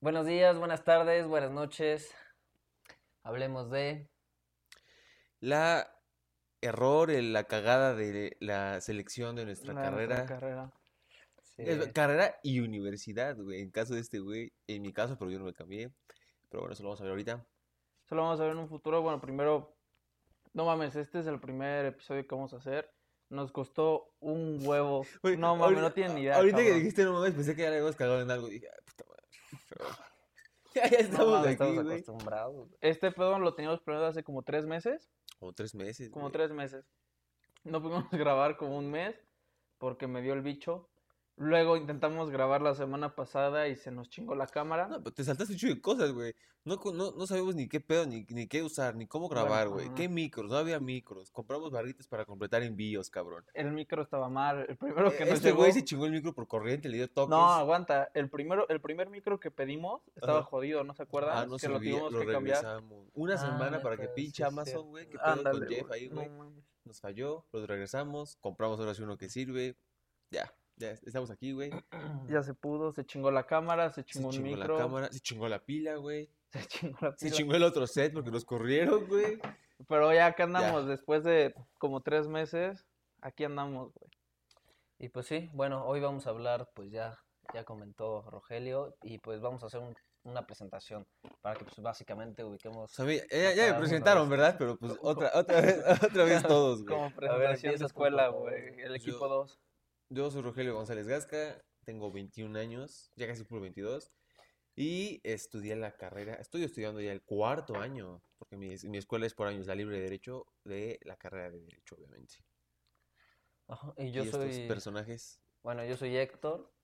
Buenos días, buenas tardes, buenas noches. Hablemos de... La error, el- la cagada de la selección de nuestra La- nuestra carrera. carrera. Sí. Es- Carrera y universidad, güey. En caso de este güey, en mi caso, pero yo no me cambié. Pero bueno, eso lo vamos a ver ahorita. Eso lo vamos a ver en un futuro. Bueno, primero, no mames, este es el primer episodio que vamos a hacer. Nos costó un huevo. No mames, ahorita- no tienen ni idea. Ahorita que dijiste no mames, pensé que ya le habíamos cagado en algo. Dije, "Ay, puta ya, ya No estamos mames, aquí, estamos güey. acostumbrados. Este pedo lo teníamos planeado hace como tres meses. Como tres meses. Como güey. tres meses. No pudimos grabar como un mes porque me dio el bicho. Luego intentamos grabar la semana pasada y se nos chingó la cámara. No, pero te saltaste un chingo de cosas, güey. No, no, no sabemos ni qué pedo, ni, ni qué usar, ni cómo grabar, güey. ¿Qué micros? No había micros. Compramos barritas para completar envíos, cabrón. El micro estaba mal. El primero que nos Este llegó. güey se chingó el micro por corriente, le dio toques. No, aguanta. El primero, el primer micro que pedimos estaba Ajá. jodido, ¿no se acuerdan? Ah, no que lo tuvimos lo que cambiar. regresamos. Una Ah, semana para que pinche sí Amazon, güey, que pedo con Jeff ahí, güey. Nos falló, los regresamos, compramos ahora sí uno que sirve. Ya, ya estamos aquí, güey. Ya se pudo, se chingó la cámara, se Se chingó un chingó la micro, cámara, se chingó la pila, güey. se chingó la Se pila. chingó el otro set porque nos corrieron, güey. Pero ya acá andamos, después de como tres meses, aquí andamos, güey. Y pues sí, bueno, hoy vamos a hablar, pues ya, ya comentó Rogelio, y pues vamos a hacer un- una presentación para que pues básicamente ubiquemos... O sea, ya, me presentaron, de ¿verdad? Pero pues otra, otra vez, otra vez todos, güey. Como presentación de empieza tú, escuela, güey. El equipo 2. Yo soy Rogelio González Gasca, tengo 21 años, ya casi por 22, y estudié la carrera, estoy estudiando ya el cuarto año, porque mi, mi escuela es por años, la libre de Derecho, de la carrera de Derecho, obviamente. Ajá, y yo y estos soy... personajes, Bueno, yo soy Héctor,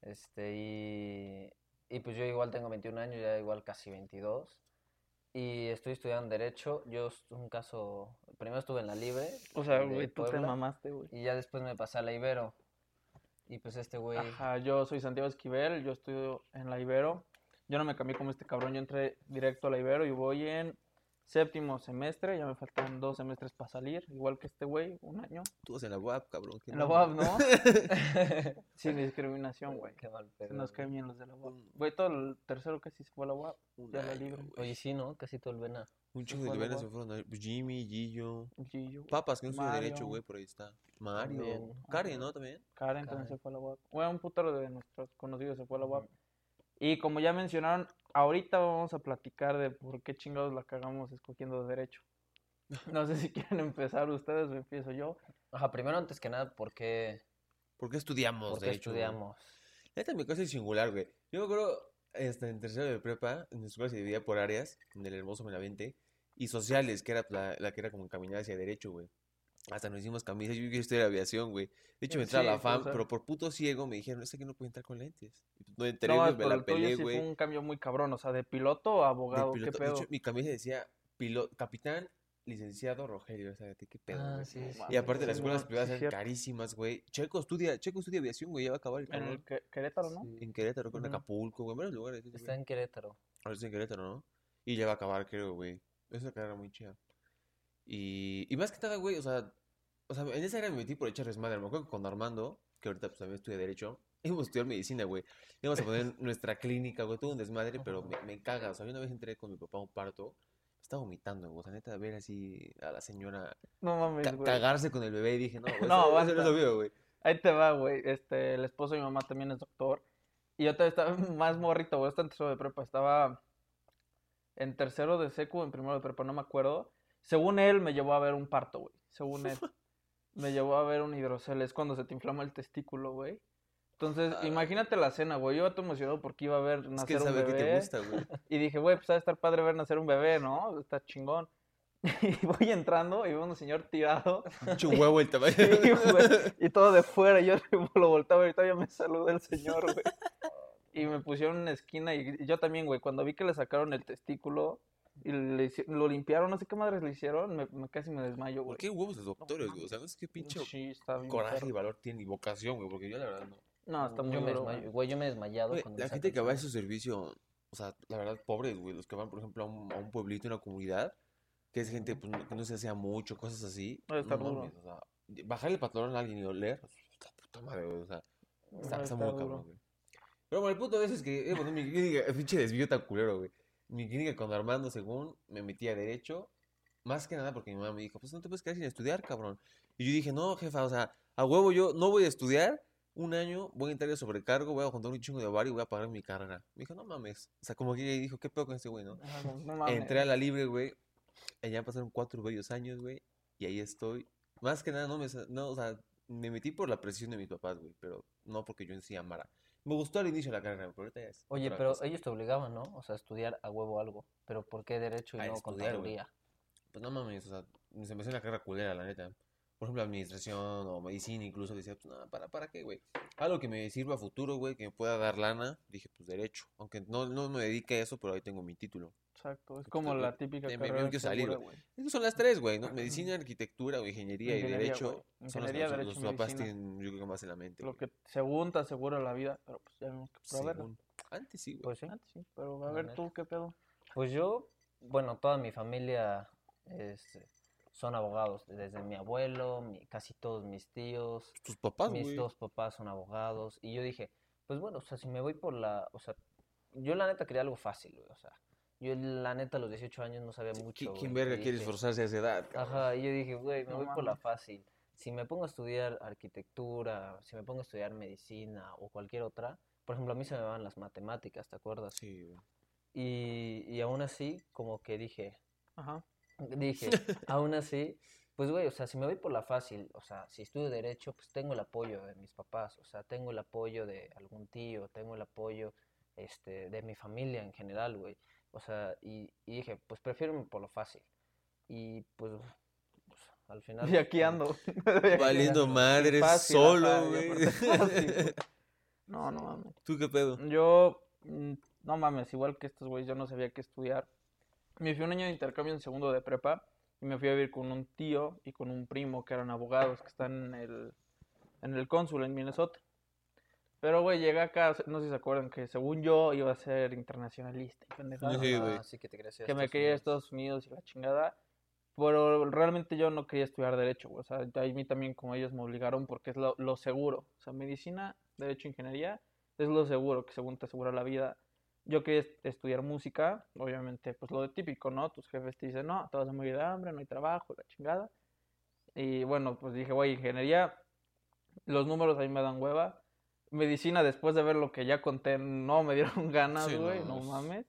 este, y, y pues yo igual tengo 21 años, ya igual casi 22, y estoy estudiando Derecho. Yo, un caso, primero estuve en la Libre O sea, güey, tú te mamaste, güey. y ya después me pasé a la Ibero, y pues este güey... Ajá, yo soy Santiago Esquivel, yo estudio en la Ibero. Yo no me cambié como este cabrón, yo entré directo a la Ibero y voy en séptimo semestre, ya me faltan dos semestres para salir, igual que este güey, un año. tú vas en la UAP, cabrón. ¿qué En la no? UAP, ¿no? Sin discriminación, güey. Qué mal Se pedo, nos güey. caen bien los de la UAP. Güey, todo el tercero casi se fue a la UAP. Ya la libre. güey. Oye, sí, ¿no? Casi todo el Vena. Un fue de a la liberas se UAP. fueron a Jimmy, Gillo, Gillo, Papas, que no estudia Derecho, güey, por ahí está. Mario. Karen, ¿no? También. Karen también se fue a la UAP. Bueno, un putero de nuestros conocidos se fue a la UAP. Y como ya mencionaron, ahorita vamos a platicar de por qué chingados la cagamos escogiendo de derecho. No sé si quieren empezar ustedes o empiezo yo. Ajá, primero, antes que nada, ¿por qué, ¿Por qué estudiamos por qué Derecho? estudiamos? Neta, mi cosa es singular, güey. Yo me acuerdo, este, en tercero de prepa, en la escuela se dividía por áreas, en el hermoso Benavente, y sociales, que era la, la que era como caminar hacia derecho, güey. Hasta nos hicimos camisas, yo quiero estudiar aviación, güey. De hecho, me entré a Sí, la FAM, o sea. pero por puto ciego me dijeron, este que no puede entrar con lentes. Y pues, No entré, No, me la peleé, sí güey. fue un cambio muy cabrón. O sea, de piloto a De abogado, ¿qué. De pedo? hecho, mi camisa decía, piloto, capitán, licenciado Rogelio, o sea, ¿qué pedo, Ah, sí, sí. Y aparte Sí, las escuelas no, privadas sí, eran cierto. carísimas, güey. Checo estudia, Checo estudia aviación, güey, ya va a acabar el En el Que- Querétaro, ¿no? Sí. En Querétaro, Ujú. Acapulco, güey, en varios lugares. Está en Querétaro. Ahora está en Querétaro, ¿no? Y ya va a acabar, creo, güey. Es una carrera muy chida. Y, y más que nada, güey, o sea, o sea, en esa era me metí por echar desmadre. Me acuerdo que con Armando, que ahorita pues también estudia Derecho, íbamos a estudiar medicina, güey. Íbamos a poner nuestra clínica, güey, todo un desmadre, pero me, me caga. O sea, yo una vez entré con mi papá a un parto, estaba vomitando, güey. O sea, neta, ver así a la señora No mames, ca- güey. cagarse con el bebé y dije, no, güey, No, eso, no lo güey. Ahí te va, güey. Este, el esposo de mi mamá también es doctor. Y yo todavía estaba más morrito, güey. Estaba en tercero de prepa. Estaba en tercero de secu, en primero de prepa, no me acuerdo. Según él, me llevó a ver un parto, güey. Según él. Me llevó a ver un hidrocel. Es cuando se te inflama el testículo, güey. Entonces, Ah. imagínate la escena, güey. Yo iba todo emocionado porque iba a ver Es nacer que un sabe que te bebé. gusta, güey. Y dije, güey, pues ha de estar padre ver nacer un bebé, ¿no? Está chingón. Y voy entrando y veo a un señor tirado. Mucho huevo el tamaño. Sí, güey. Y todo de fuera, y yo lo volteaba y todavía me saluda el señor, güey. Y me pusieron en una esquina y yo también, güey, cuando vi que le sacaron el testículo y le lo limpiaron, no sé qué madres le hicieron, me, me- casi me desmayo, ¿Por güey. qué huevos los doctores, güey? O sea, no sé qué pinche Sí, está bien coraje perro. y valor tienen y vocación, güey, porque yo la verdad no. No, está muy Yo duro, güey. yo me he desmayado Güey, la gente que va a su servicio, o sea, la verdad, pobres, güey, los que van, por ejemplo, a un, a un pueblito, una comunidad, que es gente pues, no- que no se hacía mucho, cosas así. Estar no duro. mames, o sea, bajarle el pantalón a alguien y oler, puta, puta madre, güey, o sea, está, está estar muy duro. cabrón, güey. Pero bueno, el punto de eso es que, eh, bueno, mi pinche desvío tan culero, güey. Mi clínica con Armando, según, me metí a Derecho, más que nada porque mi mamá me dijo, pues no te puedes quedar sin estudiar, cabrón. Y yo dije, no, jefa, o sea, a huevo yo no voy a estudiar un año, voy a entrar de sobrecargo, voy a juntar un chingo de bar y voy a pagar mi carrera. Me dijo, no mames. O sea, como que ella dijo, ¿qué pedo con este güey, no? Ajá, no, no mames. Entré a la libre, güey. Ya pasaron cuatro bellos años, güey. Y ahí estoy. Más que nada, no me. No, o sea, me metí por la presión de mis papás, güey. Pero no porque yo en sí amara. Me gustó al inicio de la carrera, pero ahorita es. Oye, pero cosa. ellos te obligaban, ¿no? O sea, a estudiar a huevo algo. Pero ¿por qué derecho y A no estudiar, contaduría? Pues no mames, o sea, se me hace una carrera culera, la neta. Por ejemplo, administración o medicina, incluso decía, pues no, ¿para, para qué, güey? Algo que me sirva a futuro, güey, que me pueda dar lana. Dije, pues derecho. Aunque no, no me dedique a eso, pero ahí tengo mi título. Exacto, es como la típica me- me carrera quiero salir, segura, güey. güey. Esas son las tres, güey, ¿no? Medicina, arquitectura o ingeniería, y Ingeniería, derecho. güey. Son las Ingeniería, que los, derecho los papás tienen, yo creo que más en la mente. Lo que según te asegura la vida, pero pues ya vemos que. Según. Antes sí, güey. Pues sí. Antes sí, pero a ver tú qué pedo. Pues yo, bueno, toda mi familia este, son abogados. Desde mi abuelo, mi- casi todos mis tíos, Tus papás, mis dos papás son abogados. Y yo dije, pues bueno, o sea, si me voy por la... O sea, yo la neta quería algo fácil, güey. O sea, yo la neta a los 18 años no sabía mucho. ¿Qui- ¿Quién güey, verga y quiere dije, esforzarse a esa edad? cabrón? Ajá, y yo dije, güey, me No voy por la fácil. Si me pongo a estudiar arquitectura, si me pongo a estudiar medicina o cualquier otra, por ejemplo, a mí se me van las matemáticas, ¿te acuerdas? Sí, güey. Y, y aún así, como que dije, Ajá. dije, aún así, pues güey, o sea, si me voy por la fácil, o sea, si estudio derecho, pues tengo el apoyo de mis papás, o sea, tengo el apoyo de algún tío, tengo el apoyo, este, de mi familia en general, güey. O sea, y, y dije, pues prefiero irme por lo fácil. Y pues, pues, al final... Y aquí ando. Valiendo Fácil, ajá, solo, güey. No, no mames. ¿Tú qué pedo? Yo, mm, no mames, igual que estos güeyes, yo no sabía qué estudiar. Me fui un año de intercambio en segundo de prepa y me fui a vivir con un tío y con un primo que eran abogados que están en el, en el cónsul en Minnesota. Pero, güey, llegué acá, no sé si se acuerdan, que según yo iba a ser internacionalista y pendejada. Sí, ah, güey. sí que te que me quería a. Estados Unidos y la chingada. Pero realmente yo no quería estudiar Derecho, güey. O sea, a mí también como ellos me obligaron porque es lo, lo seguro. O sea, medicina, Derecho, Ingeniería es lo seguro, que según te asegura la vida. Yo quería est- estudiar música, obviamente, pues lo de típico, ¿no? Tus jefes te dicen, no, te vas a morir de hambre, no hay trabajo, la chingada. Y bueno, pues dije, güey, Ingeniería, los números a mí me dan hueva. Medicina, después de ver lo que ya conté, no me dieron ganas, Sí, güey, no, no es- mames.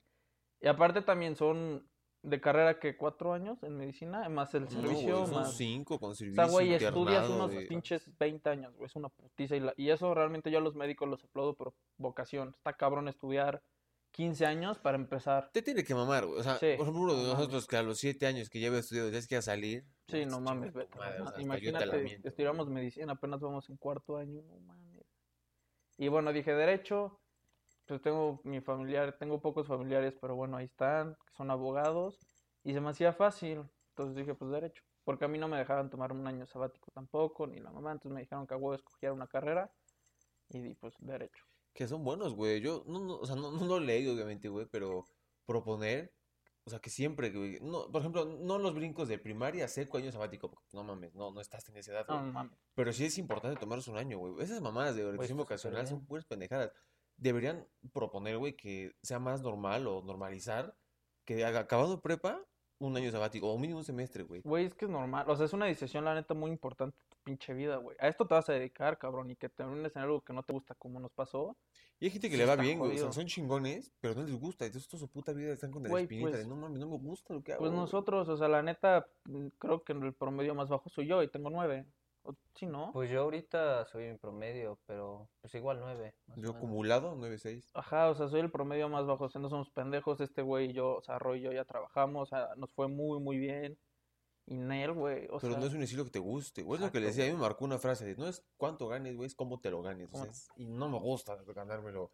Y aparte también son de carrera que cuatro años en medicina, más el No, servicio, güey, son más... cinco con O servicio, sea, güey, estudias unos pinches 20 años, güey, es una putiza. Y, la- y eso realmente yo a los médicos los aplaudo por vocación. Está cabrón estudiar 15 años para empezar. Te tiene que mamar, güey. O sea, Sí, por ejemplo, uno de no nosotros que a los siete años que había estudiado, ya es que a salir. Sí, no mames, vete. madre, o sea, Imagínate, estudiamos medicina, apenas vamos en cuarto año, no mames. Y bueno, dije derecho, pues tengo mi familiar, tengo pocos familiares, pero bueno, ahí están, son abogados, y se me hacía fácil, entonces dije, pues derecho, porque a mí no me dejaban tomar un año sabático tampoco, ni la mamá, entonces me dijeron que a huevo escogiera una carrera, y di, pues derecho. Que son buenos, güey. Yo, no, no, o sea, no, no lo leí, obviamente, güey, pero proponer, o sea, que siempre, güey. No, por ejemplo, no los brincos de primaria, seco, año sabático, porque no mames, no, no estás en esa edad, No güey. mames. Pero sí es importante tomarse un año, güey. Esas mamadas de orientación Pues, súper vocacional son puras pendejadas. Deberían proponer, güey, que sea más normal o normalizar que haga, acabado prepa, un año sabático, o mínimo un semestre, güey. Güey, es que es normal, o sea, es una decisión, la neta, muy importante tu pinche vida, güey. A esto te vas a dedicar, cabrón, y que termines en algo que no te gusta como nos pasó. Y hay gente que Sí le va bien, güey. O sea, son chingones, pero no les gusta. Entonces toda su puta vida están con la Güey, espinita de pues- no mames, no me gusta lo que hago. Pues güey". nosotros, o sea, la neta, mm, creo que el promedio más bajo soy yo y tengo nueve. O- Sí, ¿no? Pues yo ahorita soy en promedio, pero pues igual nueve, Yo acumulado, 9-6. Ajá, o sea, soy el promedio más bajo, o sea, no somos pendejos, este güey y yo, o sea, Roy y yo ya trabajamos, o sea, nos fue muy, muy bien. Y Nel, güey, o Pero sea, no es un estilo que te guste, güey. Es lo que le decía, a mí me marcó una frase de no es cuánto ganes, güey, es cómo te lo ganes. O ¿Cómo sea, es- y no me gusta ganármelo.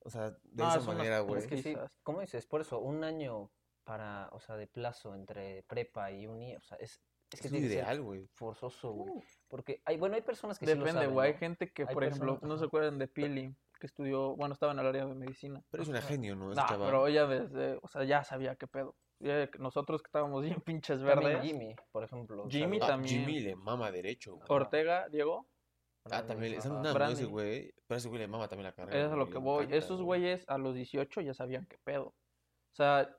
O sea, de No, esa es manera, güey. Es que sí. ¿cómo dices? Por eso, un año para, o sea, de plazo entre prepa y uni, o sea, es, es que Es que ideal, güey. forzoso, güey. Uh. Porque hay, bueno, hay personas que sí depende, saben, güey, hay ¿no? gente que, Hay por ejemplo, no se acuerdan de Pili, que estudió, bueno, estaba en el área de medicina. Pero es una genio, ¿no? No, chava. pero ella desde, o sea, ya sabía qué pedo. Nosotros que estábamos bien pinches También verdes. Jimmy, por ejemplo. Jimmy Ah, también. Jimmy le mama derecho, güey. Ortega, Diego. ¿O no Ah, es también, esa no, ese güey, pero ese güey le mama también la carrera. Es a lo que voy. encanta, Esos güeyes a los 18 ya sabían qué pedo. O sea,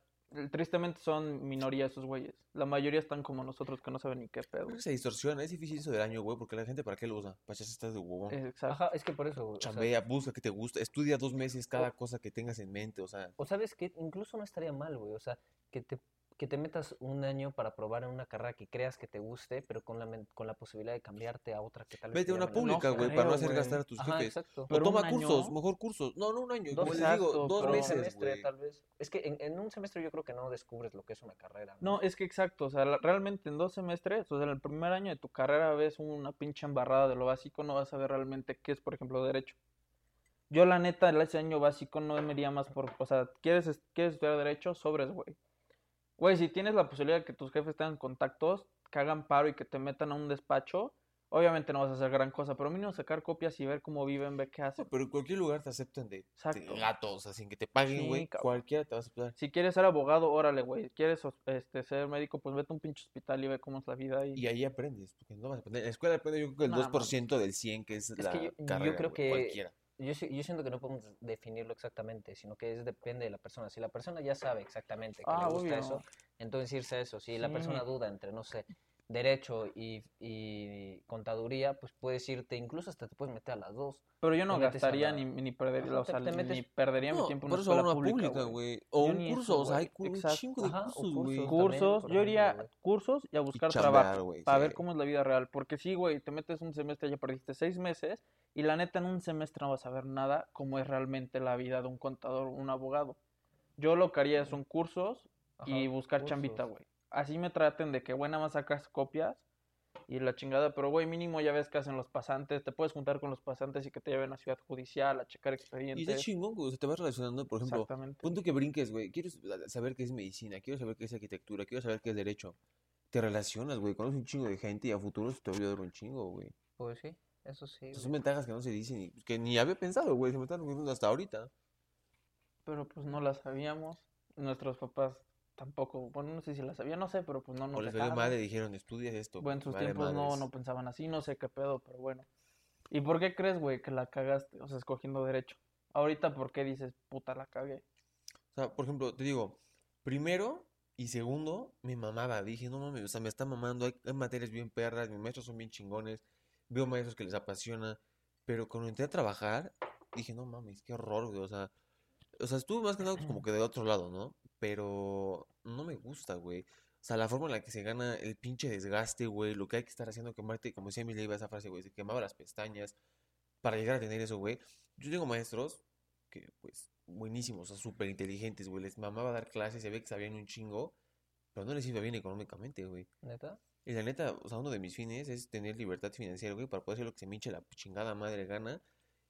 tristemente son minoría esos güeyes. La mayoría están como nosotros que no saben ni qué pedo. Creo que se distorsiona, es difícil eso del año, güey, porque la gente para qué lo usa, para echarse estas de huevón. Exacto. Ajá, es que por eso, güey. o sea, Chambea, busca que te gusta, estudia dos meses cada cosa que tengas en mente, o sea, O sabes que incluso no estaría mal, güey. O sea, que te, que te metas un año para probar en una carrera que creas que te guste, pero con la, con la posibilidad de cambiarte a otra que tal vez vete te a una pública, No güey, para no hacer gastar a tus Ajá, jefes. exacto. O Pero toma cursos, año- mejor cursos. No, no un año, Dos como les digo, Exacto, dos pero- un meses, semestre, güey. tal vez. Es que en, en un semestre yo creo que no descubres lo que es una carrera. No, es que exacto, o sea, la- realmente en dos semestres, o sea, en el primer año de tu carrera ves una pinche embarrada de lo básico, no vas a ver realmente qué es, por ejemplo, derecho. Yo la neta, el ese año básico no me iría más por, o sea, ¿quieres, es- quieres estudiar derecho? Sobres, güey. Güey, si tienes la posibilidad de que tus jefes tengan contactos, que hagan paro y que te metan a un despacho, obviamente no vas a hacer gran cosa, pero mínimo sacar copias y ver cómo viven, ver qué hacen. No, pero en cualquier lugar te aceptan de, gatos, sin que te paguen, Sí, güey, cabrón. cualquiera te va a aceptar. Si quieres ser abogado, órale, güey. ¿Quieres os- este, ser médico? Pues vete a un pinche hospital y ve cómo es la vida ahí. Y ahí aprendes, porque no vas a aprender. En la escuela aprende yo creo que el Nah, 2% del 100 que es, Es la que yo- yo creo que- cualquiera. Yo, yo siento que no podemos definirlo exactamente, sino que es depende de la persona. Si la persona ya sabe exactamente que Ah, le gusta obvio. eso, entonces irse a eso. Si la persona duda entre, no sé, derecho y, y contaduría, pues puedes irte, incluso hasta te puedes meter a las dos. Pero yo no te a gastaría la- ni, ni perdería, o te- sea, te metes- ni perdería mi No, tiempo en una eso a escuela una pública, güey. O Yo un curso, eso, o sea, hay güey. cu- un Exacto. chingo de Ajá, cursos, güey. cursos. Cursos, yo iría güey. cursos y a buscar chambear, trabajo para sí. ver cómo es la vida real. Porque sí, güey, te metes un semestre, ya perdiste seis meses y la neta en un semestre no vas a ver nada cómo es realmente la vida de un contador o un abogado. Yo lo que haría son cursos y buscar chambita, cursos. güey. Así me traten de que, güey, nada más sacas copias y la chingada, pero, güey, mínimo ya ves que hacen los pasantes, te puedes juntar con los pasantes y que te lleven a Ciudad Judicial a checar Y está expedientes. chingón, güey. O sea, te vas relacionando, por ejemplo, Exactamente. punto que brinques, güey. Quiero saber qué es medicina, quiero saber qué es arquitectura, quiero saber qué es derecho. Te relacionas, güey. Conoces un chingo de gente y a futuro se te va a ayudar un chingo, güey. Pues sí, eso sí. Son ventajas que no se dicen y que ni había pensado, güey. Se me están ocurriendo hasta ahorita. Pero pues no la sabíamos. Nuestros papás tampoco, bueno, no sé si la sabían, no sé, pero pues no nos o les valió madre, dijeron, estudias esto. Bueno, en sus vale tiempos no, madres". no pensaban así, no sé qué pedo, pero bueno. ¿Y por qué crees, güey, que la cagaste? O sea, escogiendo derecho. Ahorita, ¿por qué dices, puta, la cagué? O sea, por ejemplo, te digo, primero y segundo, me mamaba. Dije, no mames, o sea, me está mamando. Hay, hay materias bien perras, mis maestros son bien chingones. Veo maestros que les apasiona. Pero cuando entré a trabajar, dije, no mames, qué horror, güey. O sea, o sea, estuve más que nada pues, como que de otro lado, ¿no? Pero no me gusta, güey. O sea, la forma en la que se gana el pinche desgaste, güey. Lo que hay que estar haciendo, quemarte, como decía mi Leiva esa frase, güey, se quemaba las pestañas para llegar a tener eso, güey. Yo tengo maestros que, pues, buenísimos, o sea, súper inteligentes, güey. Les mamaba dar clases, se ve que sabían un chingo, pero no les iba bien económicamente, güey. ¿Neta? Y la neta, o sea, uno de mis fines es tener libertad financiera, güey, para poder hacer lo que se me hinche la chingada madre gana.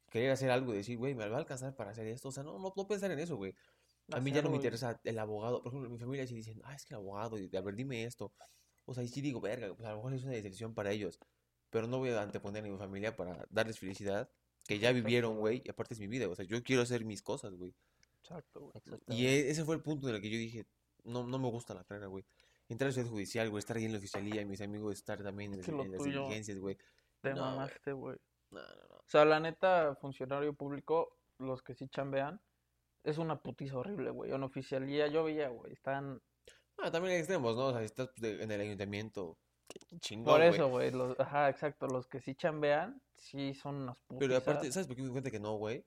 Querer hacer algo y decir, güey, me va a alcanzar para hacer esto. O sea, no, no, no pensar en eso, güey. A mí ya no me interesa el abogado. Por ejemplo, mi familia sí dicen, ah, es que el abogado, a ver, dime esto. O sea, y sí digo, verga, pues a lo mejor es una decepción para ellos. Pero no voy a anteponer a mi familia para darles felicidad, que ya vivieron, güey, y aparte es mi vida. O sea, yo quiero hacer mis cosas, güey. Exacto, güey. Y e- ese fue el punto en el que yo dije, no, no me gusta la carrera, güey. Entrar a ciudad judicial, güey, estar ahí en la oficialía, y mis amigos estar también en, Es lo en las diligencias, güey. Te No, mamaste, güey. No, no, no. O sea, la neta, funcionario público, los que sí chambean, es una putiza horrible, güey. En oficialía, yo veía, güey, están... Ah, también hay extremos, ¿no? O sea, si estás pues, en el ayuntamiento, qué chingón, Por eso, güey, los... Ajá, exacto, los que sí chambean, sí son unas Pero putizas. aparte, ¿sabes por qué me di cuenta que no, güey?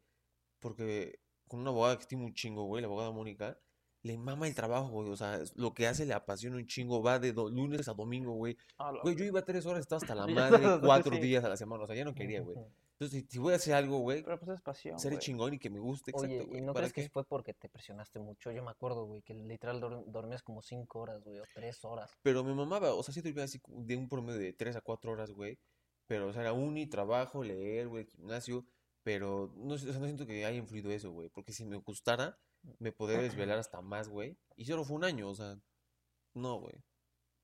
Porque con una abogada que estimo un chingo, güey, la abogada Mónica, le mama el trabajo, güey. O sea, lo que hace le apasiona un chingo. Va de lunes a domingo, güey. Ah, Güey, yo iba tres horas, estaba hasta la madre cuatro sí. días a la semana. O sea, ya no quería, güey. Entonces, si, voy a hacer algo, güey, Pero pues es pasión, chingón y que me guste, Oye, exacto, ¿y no ¿Para crees que fue porque te presionaste mucho? Yo me acuerdo, güey, que literal dor- dormías como cinco horas, güey, o tres horas. Pero me mamaba, o sea, sí dormía así de un promedio de 3 a 4 horas, güey. Pero, o sea, era uni, trabajo, leer, güey, gimnasio. Pero no, o sea, no siento que haya influido eso, güey. Porque si me gustara, me podría desvelar hasta más, güey. Y solo fue un año, o sea, no, güey.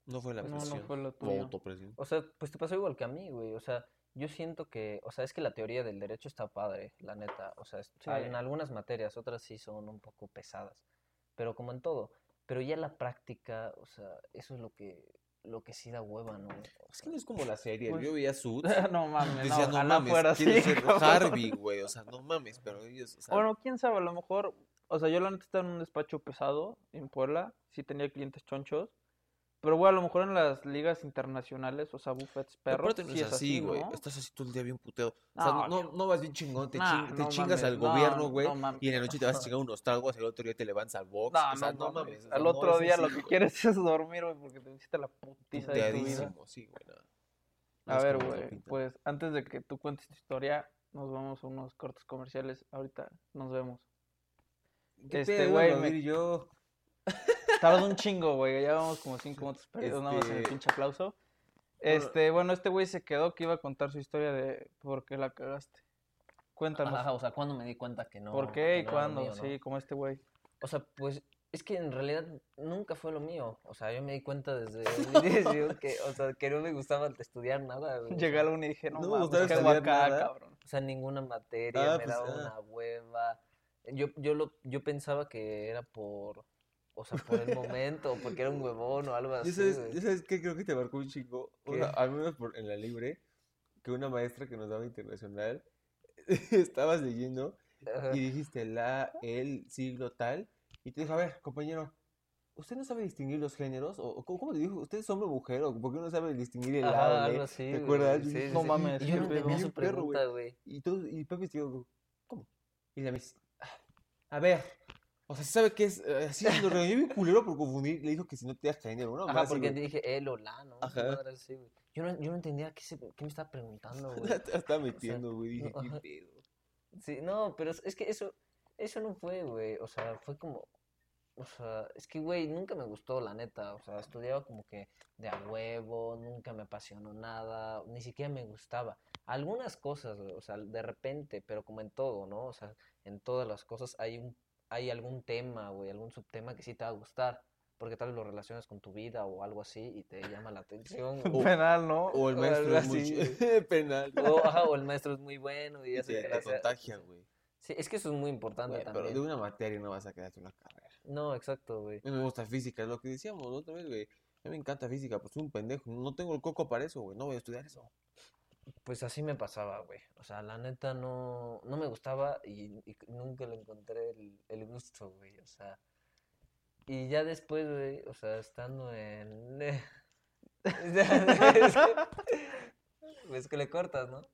No fue la No, no presión. fue lo o tuyo. autopresión. O sea, pues te pasó igual que a mí, güey. O sea, yo siento que, o sea, es que la teoría del derecho está padre, la neta. O sea, es- Sí. en algunas materias, otras sí son un poco pesadas. Pero como en todo. Pero ya la práctica, o sea, eso es lo que lo que sí da hueva, ¿no? O Es que no es como la serie. Pues- Yo veía Suits. no mames, Decía, no, no, ojalá mames, fuera quiero así, ser cabrón. Harvey, güey. O sea, no mames, pero ellos, o sea, Bueno, quién sabe, a lo mejor, o sea, yo la neta estaba en un despacho pesado en Puebla, sí tenía clientes chonchos, pero güey, a lo mejor en las ligas internacionales, o sea, buffets pero perros, aparte no sí es así, güey. ¿no? Estás así todo el día bien puteado. O sea, No, no, vas bien chingón, te, Nah, ching- te no chingas mames, al no, gobierno, güey. y en la noche te vas a chingar unos tragos, el otro día te levantas al box. No, o sea, no, mames. Al otro día así, lo que quieres es dormir, güey, porque te hiciste la putiza de tu vida. Sí, güey. A ver, güey, pues antes de que tú cuentes tu historia, nos vamos a unos cortos comerciales. Ahorita nos vemos. ¿Qué este, güey, me- yo. Tardó un chingo, güey. Ya vamos como cinco minutos perdidos nada más en el Este- pinche aplauso. Este, bueno, este güey se quedó que iba a contar su historia de por qué la cagaste. Cuéntanos. Ajá, o sea, ¿cuándo me di cuenta que no? ¿Por qué y no cuándo? mío, no? Sí, como este güey. O sea, pues es que en realidad nunca fue lo mío. O sea, yo me di cuenta desde el inicio que, o sea, que no me gustaba estudiar nada, güey. Llegué a la uni y dije, no, no me mames, gustaba qué nada. cabrón. O sea, ninguna materia, Ah, me pues, daba ah. una hueva. Yo, yo, lo, yo pensaba que era por, o sea, por el momento, porque era un huevón o algo ¿Ya así, sabes, ya sabes qué creo que te marcó un chingo? Sea, al menos por, en la libre, que una maestra que nos daba internacional estabas leyendo Ajá. y dijiste la, el, siglo tal, y te dijo, a ver, compañero, ¿usted no sabe distinguir los géneros? ¿O, cómo, cómo te dijo? ¿Usted es hombre o mujer? ¿O por qué no sabe distinguir el Ajá, la o le? algo así, ¿Te acuerdas? sí, sí, No sí. mames, Y yo no Bien su pregunta, güey. Y, todos, y Pepe dijo, ¿cómo? Y la Miss, "Ah, a ver, o sea, ¿sí ¿sabe qué es? Eh, Así lo regañó bien culero por confundir, le dijo que si no te das género, ¿no? Ajá, porque güey. dije él o la, ¿no? Ajá. Yo no, yo no entendía qué, se- qué me estaba preguntando, güey. Te estaba metiendo, güey, no, qué pedo. Sí, no, pero es, que eso, eso no fue, güey. O sea, fue como, o sea, es que, güey, nunca me gustó, la neta. O sea, estudiaba como que de a huevo, nunca me apasionó nada, ni siquiera me gustaba. Algunas cosas, güey, o sea, de repente, pero como en todo, ¿no? O sea, en todas las cosas hay un, hay algún tema, güey, algún subtema que sí te va a gustar. Porque tal vez lo relacionas con tu vida o algo así y te llama la atención. güey. Penal, ¿no? O el O maestro algo es muy penal. O, ajá, o el maestro es muy bueno y Y te, te contagia, güey. Sí, es que eso es muy importante Güey, Pero también. de una materia no vas a quedarte una carrera. No, exacto, güey. A mí me gusta física, es lo que decíamos la otra vez, güey. A mí me encanta física, pues soy un pendejo. No tengo el coco para eso, güey. No voy a estudiar eso. Pues así me pasaba, güey. O sea, la neta no, no me gustaba y, y nunca le encontré el, el gusto, güey. O sea, y ya después, güey, o sea, estando en... es que, que le cortas, ¿no?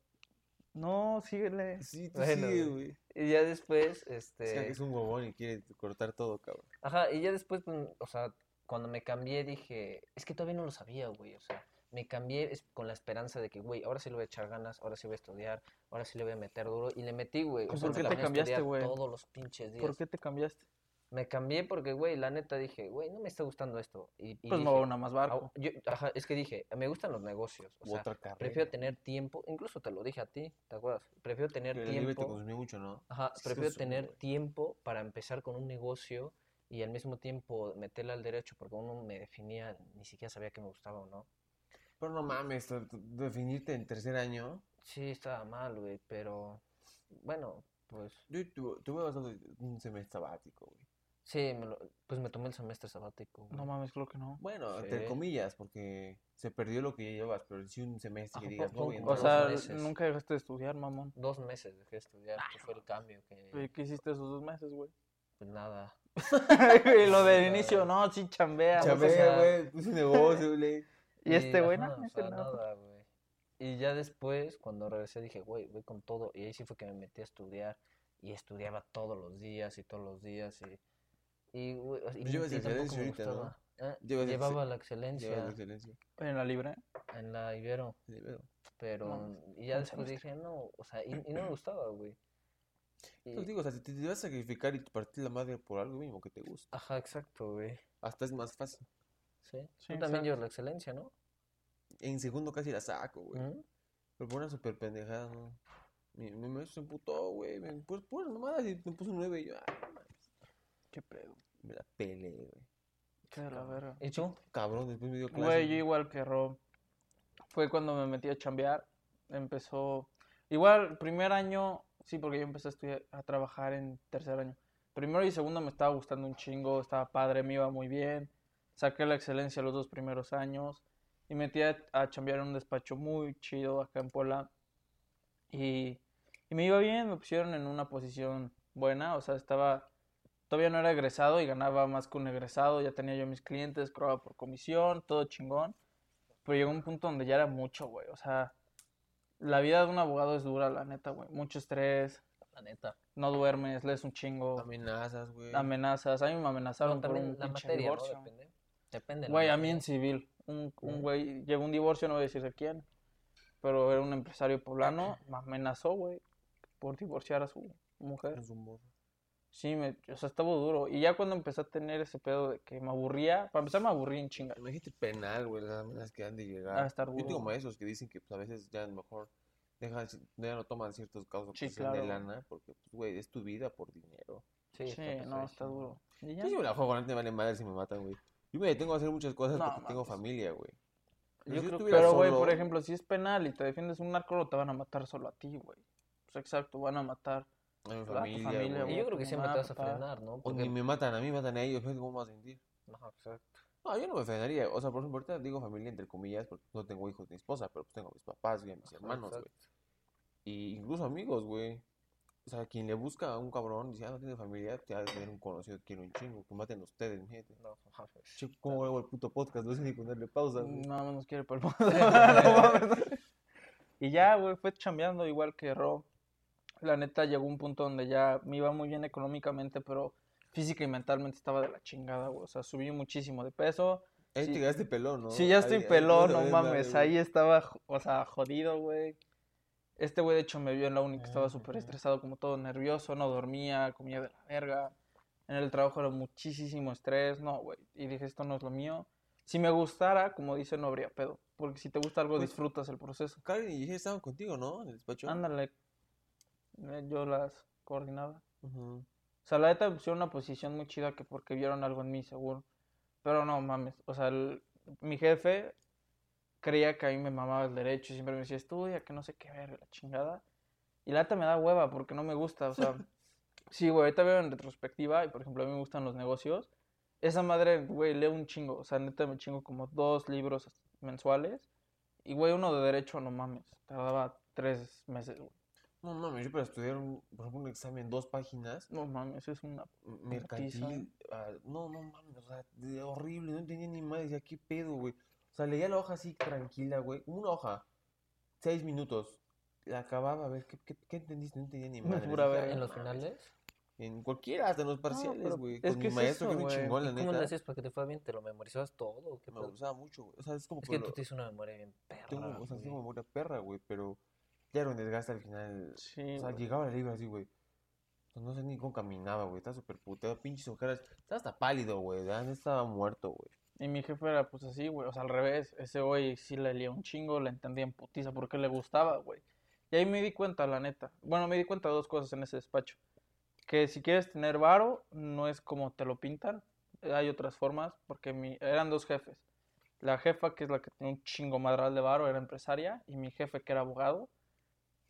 No, síguele. Sí, tú Bueno, sigue, güey. Y ya después, Es que este... es un huevón y quiere cortar todo, cabrón. Ajá, y ya después, pues, o sea, cuando me cambié dije, es que todavía no lo sabía, güey, o sea, me cambié con la esperanza de que, güey, ahora sí le voy a echar ganas, ahora sí voy a estudiar, ahora sí le voy a meter duro, y le metí, güey, o ¿Por qué te cambiaste, estudiar güey? todos los pinches días. ¿Por qué te cambiaste? Me cambié porque, güey, la neta dije, güey, no me está gustando esto, y, y Pues me dije, voy a una más "Au- barco. yo- ajá, es que dije, me gustan los negocios, o sea, Otra prefiero tener tiempo, incluso te lo dije a ti, ¿te acuerdas? Prefiero tener El libre te tiempo consumió mucho, ¿no? Ajá, prefiero eso, tener tiempo para empezar con un negocio y al mismo tiempo meterle al derecho porque uno me definía, ni siquiera sabía que me gustaba o no. Pero no mames, te- te- definirte en tercer año. Sí, estaba mal, güey, pero bueno, pues Yo tu- tuve bastante un semestre sabático, güey. sí, me lo- pues me tomé el semestre sabático. No güey. mames, creo que no. Bueno, entre Sí. comillas, porque se perdió lo que llevas, pero sí un semestre que digas, no O dos entrar". sea, meses. nunca dejaste de estudiar, mamón. Dos meses dejé de estudiar, que fue el cambio que, ¿Y ¿Qué hiciste esos dos meses, güey? pues nada. y lo del inicio, no, sí chambea. no Chambea, güey, puse negocio, güey. Y este güey, no, o este sea, no. nada, güey. Y ya después, cuando regresé, dije, güey, voy con todo. Y ahí sí fue que me metí a estudiar. Y estudiaba todos los días y todos los días. Y, y, güey, y- Pues llevas y excelencia ahorita, ¿no? gustaba. ¿Eh? Llevas Llevaba la excelencia Llevas la excelencia. En la libre. en la Ibero. Sí, pero- Pero, No, y ya después semestre. dije, no, o sea, y, y no me gustaba, güey. Y- Pues digo, o sea, si te, te vas a sacrificar y partir la madre por algo mínimo que te gusta, ajá, exacto, güey. hasta es más fácil. Sí. Sí, Tú también llevas la excelencia, ¿no? En segundo casi la saco, güey. Ujú. Pero por una super pendejada, ¿no? Mi, mi maestro se emputó, güey. Me puso puras mamadas y me puso un 9 y yo, ah, no mames. Qué pedo. Me la peleé, güey. Qué de la verga. ¿Y tú? Cabrón, después me dio clase. Güey, yo igual que Rob. Fue cuando me metí a chambear. Empezó. Igual, primer año, sí, porque yo empecé a estudiar, a trabajar en tercer año. Primero y segundo me estaba gustando un chingo, estaba padre, me iba muy bien. Saqué la excelencia los dos primeros años. Y me metí a, a chambear en un despacho muy chido acá en Puebla. Y, y me iba bien, me pusieron en una posición buena, o sea, estaba, todavía no era egresado y ganaba más que un egresado, ya tenía yo mis clientes, cobraba por comisión, todo chingón. Pero llegó un punto donde ya era mucho, güey, o sea, la vida de un abogado es dura, la neta, güey, mucho estrés, La neta. no duermes, lees un chingo, Amenazas, güey. amenazas, a mí me amenazaron Bueno, por un la materia, ¿no? divorcio. Depende. Depende. de la Güey, a mí en civil, un, un güey, llegó un divorcio, no voy a decir de quién, pero era un empresario poblano, me amenazó, güey, por divorciar a su mujer. Es un morro. Sí, me, o sea, estaba duro. Y ya cuando empecé a tener ese pedo de que me aburría, para empezar me aburrí en chinga. Imagínate penal, güey, las amenazas que han de llegar. Ah, estar Yo duro, tengo güey. maestros que dicen que pues, a veces ya mejor dejan, ya no toman ciertos casos Sí, que sean de claro. lana, porque, pues, güey, es tu vida por dinero. Sí, Sí, está no, está duro. Yo sí me la juego, no te vale madre si me matan, güey. Yo me detengo a hacer muchas cosas No, porque tengo familia, güey. Pero Yo si creo- estuviera pero, güey, solo- por ejemplo, si es penal y te defiendes un narco, no te van a matar solo a ti, güey. Pues exacto, van a matar. A mi a tu familia, Y güey. yo creo que siempre te vas a frenar, ¿no? O ni me matan a mí, matan a ellos, ¿ves ¿cómo vas a sentir? Ajá, exacto. No, yo no me frenaría. O sea, por ejemplo, ahorita digo familia entre comillas porque no tengo hijos ni esposa, pero pues tengo a mis papás, güey, a mis Ajá, hermanos, güey. Y incluso amigos, güey. O sea, quien le busca a un cabrón, dice, ah, no tiene familia, te ha de tener un conocido que quiere un chingo, que maten ustedes, imagínate. No, pues. Che, ¿cómo hago el puto podcast? No sé ni ponerle pausa, más nos quiere por el No mames. Y ya, güey, fue chambeando igual que Ro. La neta llegó un punto donde ya me iba muy bien económicamente, pero física y mentalmente estaba de la chingada, güey. O sea, subí muchísimo de peso. Ahí Sí. te quedaste pelón, ¿no? Sí, ya estoy Ahí- pelón, no no mames. Ahí estaba, o sea, jodido, güey. Este güey, de hecho, me vio en la uni que estaba súper estresado, como todo nervioso, no dormía, comía de la verga. En el trabajo era muchísimo estrés, no, güey. Y dije, esto no es lo mío. Si me gustara, como dice, no habría pedo. Porque si te gusta algo, Pues- disfrutas el proceso. Karen y Gigi estaban contigo, ¿no? En el despacho. Ándale. Eh, Yo las coordinaba. O sea, la neta me pusieron una posición muy chida que porque vieron algo en mí, seguro. Pero no mames. O sea, el- mi jefe creía que a mí me mamaba el derecho y siempre me decía, estudia, que no sé qué ver, la chingada. Y la neta me da hueva porque no me gusta. O sea, sí, güey, ahorita veo en retrospectiva y por ejemplo a mí me gustan los negocios. Esa madre, güey, leo un chingo. O sea, neta me chingo como dos libros mensuales. Y, güey, uno de derecho, no mames. Tardaba tres meses, güey. No mames, yo para estudiar, un, por ejemplo, un examen, dos páginas, No mames, es una mercantil, ah, no, no mames, o sea, horrible, no entendía ni más, decía, ¿qué pedo, güey? O sea, leía la hoja así tranquila, güey, una hoja, seis minutos, la acababa, a ver, ¿qué, qué, qué entendiste? No entendía ni madre. Pura. "Ah, En los mames". finales. En cualquiera, hasta en los parciales, güey, es con que mi es maestro, que era un güey. chingón, ¿Y la cómo le neta, para que te fuera bien? ¿Te lo memorizabas todo? qué me pedo? gustaba mucho, güey, o sea, es como Es que tú lo- tienes una memoria bien perra, tengo, o sea, güey. tengo memoria perra, güey, pero ya era un desgaste al final, Sí, o sea, güey. llegaba el libro así, güey. pues, No sé ni cómo caminaba, güey. Estaba súper puteado, pinches ojeras. Estaba hasta pálido, güey. Estaba muerto, güey. Y mi jefe era pues así, güey, o sea, al revés. Ese güey sí le leía un chingo, le entendía en putiza porque le gustaba, güey. Y ahí me di cuenta, la neta. Bueno, me di cuenta de dos cosas en ese despacho. Que si quieres tener varo, no es como te lo pintan. Hay otras formas, porque mi... eran dos jefes. La jefa, que es la que tenía un chingo madral de varo, era empresaria, y mi jefe, que era abogado.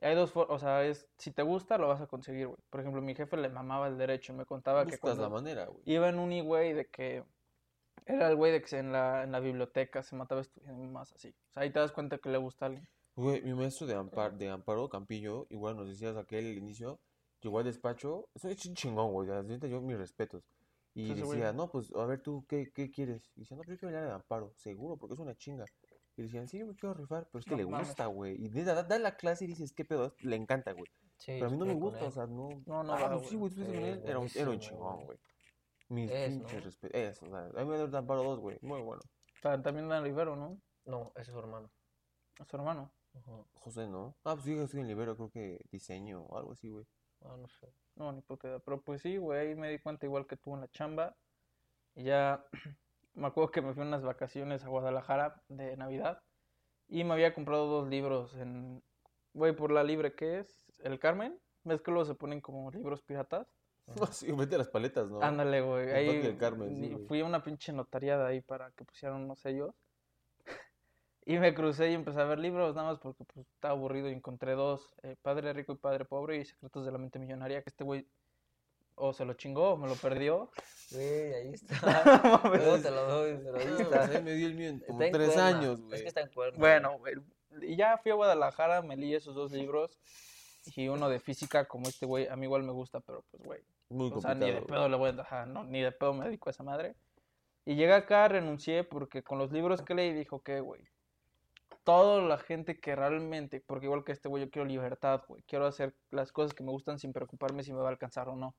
Hay dos formas, o sea, es, si te gusta, lo vas a conseguir, güey. Por ejemplo, mi jefe le mamaba el derecho y me contaba que Buscas la cuando manera, güey. iba en uni, güey, de que era el güey de que se- en la, en la biblioteca se mataba estudiando más así. O sea, ahí te das cuenta que le gusta a alguien. Güey, mi maestro de, Ampar, de Amparo Campillo, igual nos decías aquel al inicio, llegó al despacho, es un chingón, güey, yo mis respetos. Y ese güey. decía, no, pues, a ver tú, ¿qué, qué quieres? Y decía, no, pero yo quiero hablar de Amparo, seguro, porque es una chinga. Y decían, sí, yo me quiero rifar, pero es que No le mames. gusta, güey. Y da, da la clase y dices, ¿qué pedo? Le encanta, güey. Sí, Pero a mí no me gusta, o sea, no. No, no Ah, va, pues sí, güey. güey, tú Sí, era un, era un chingón, güey. Mis Es, pinches ¿no? respetos. Eso, o sea, a mí me da Amparo 2, güey, muy bueno. Ta- También Dan Rivero, ¿no? No, ese es su hermano. A su hermano. Ajá. José, ¿no? Ah, pues sí, yo estoy en Libero, creo que diseño o algo así, güey. Ah, no sé. No, ni puta idea. Pero pues sí, güey, ahí me di cuenta igual que tú en la chamba. Y ya me acuerdo que me fui unas vacaciones a Guadalajara de Navidad. Y me había comprado dos libros en... Güey, por la libre, ¿qué es? ¿El Carmen? ¿Ves que luego se ponen como libros piratas? mete las paletas, ¿no? Ándale, güey. El Ahí del Carmen, sí, güey. fui a una pinche notariada ahí para que pusieran unos sellos. Y me crucé y empecé a ver libros, nada más porque pues, estaba aburrido y encontré dos, eh, Padre Rico y Padre Pobre y Secretos de la Mente Millonaria, que este güey O se lo chingó, o me lo perdió. Güey, ahí está. Luego te lo doy, pero ahí está. ahí me dio el mío en como tres Cuerna. años, Es güey. que está en cuerno. Bueno, güey, y ya fui a Guadalajara, me leí esos dos libros. Y uno de física, como este güey, a mí igual me gusta, pero pues, güey, Muy o sea, ni de pedo le voy a ajá, no, ni de pedo me dedico a esa madre. Y llegué acá, renuncié, porque con los libros que leí dijo que, güey, toda la gente que realmente, porque igual que este güey, yo quiero libertad, güey, quiero hacer las cosas que me gustan sin preocuparme si me va a alcanzar o no.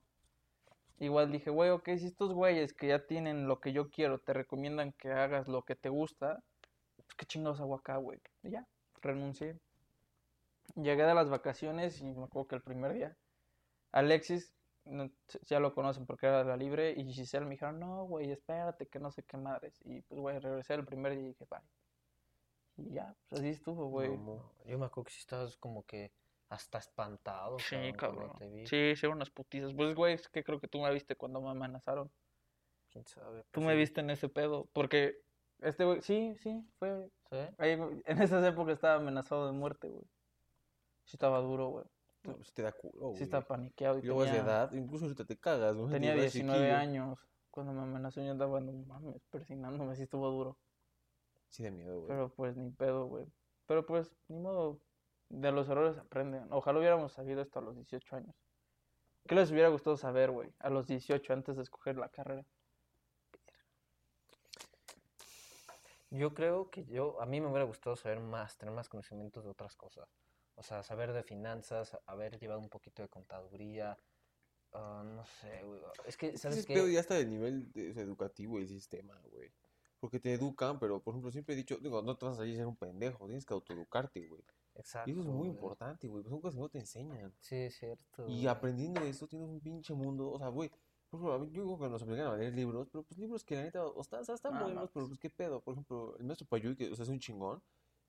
Igual dije, güey, ok, si estos güeyes que ya tienen lo que yo quiero te recomiendan que hagas lo que te gusta, pues qué chingados hago acá, güey. Y ya, renuncié. Llegué de las vacaciones y me acuerdo que el primer día, Alexis, no- ya lo conocen porque era la libre, y Giselle me dijeron, no, güey, espérate, que no sé qué madres. Y pues, güey, regresé el primer día y dije, bye. Y ya, pues así estuvo, güey. No, Yo me acuerdo que sí estabas como que hasta espantado. Sí, cabrón. te vi. Sí, sí, unas putizas. Pues, güey, es que creo que tú me viste cuando me amenazaron. ¿Quién sabe? Tú Pues me sí. viste en ese pedo. Porque este güey, sí, sí, fue. ¿Sí? ahí, en esas épocas estaba amenazado de muerte, güey. Sí, estaba duro, güey. No, pues te da culo, Sí, güey. estaba paniqueado. Y luego a esa tenía, edad, incluso ahorita te cagas, güey. tenía Te vas 19 chiquillo. años. Cuando me amenazó, yo andaba, no mames, persinándome. Sí, estuvo duro. Sí, de miedo, güey. Pero pues ni pedo, güey. Pero pues, ni modo. De los errores aprenden. Ojalá hubiéramos sabido esto a los 18 años. ¿Qué les hubiera gustado saber, güey? A los 18 antes de escoger la carrera. Yo creo que yo, a mí me hubiera gustado saber más, tener más conocimientos de otras cosas. O sea, saber de finanzas, haber llevado un poquito de contaduría. ah, no sé, güey. Es que, Es que ¿sabes ese qué? pedo ya está del nivel de- sea, educativo el sistema, güey. Porque te educan, pero por ejemplo, siempre he dicho, digo, no te vas a salir a ser un pendejo, tienes que autoeducarte, güey. Exacto. Y eso es muy güey. importante, güey. pues Son cosas que no te enseñan. Sí, es cierto. Y güey. aprendiendo esto tienes un pinche mundo, o sea, güey. Por ejemplo, a mí, yo digo que nos obligan a leer libros, pero pues libros que la neta, o, está- o sea, están No, buenos, pero pues qué pedo. Por ejemplo, el maestro Payuy, que o sea, es un chingón,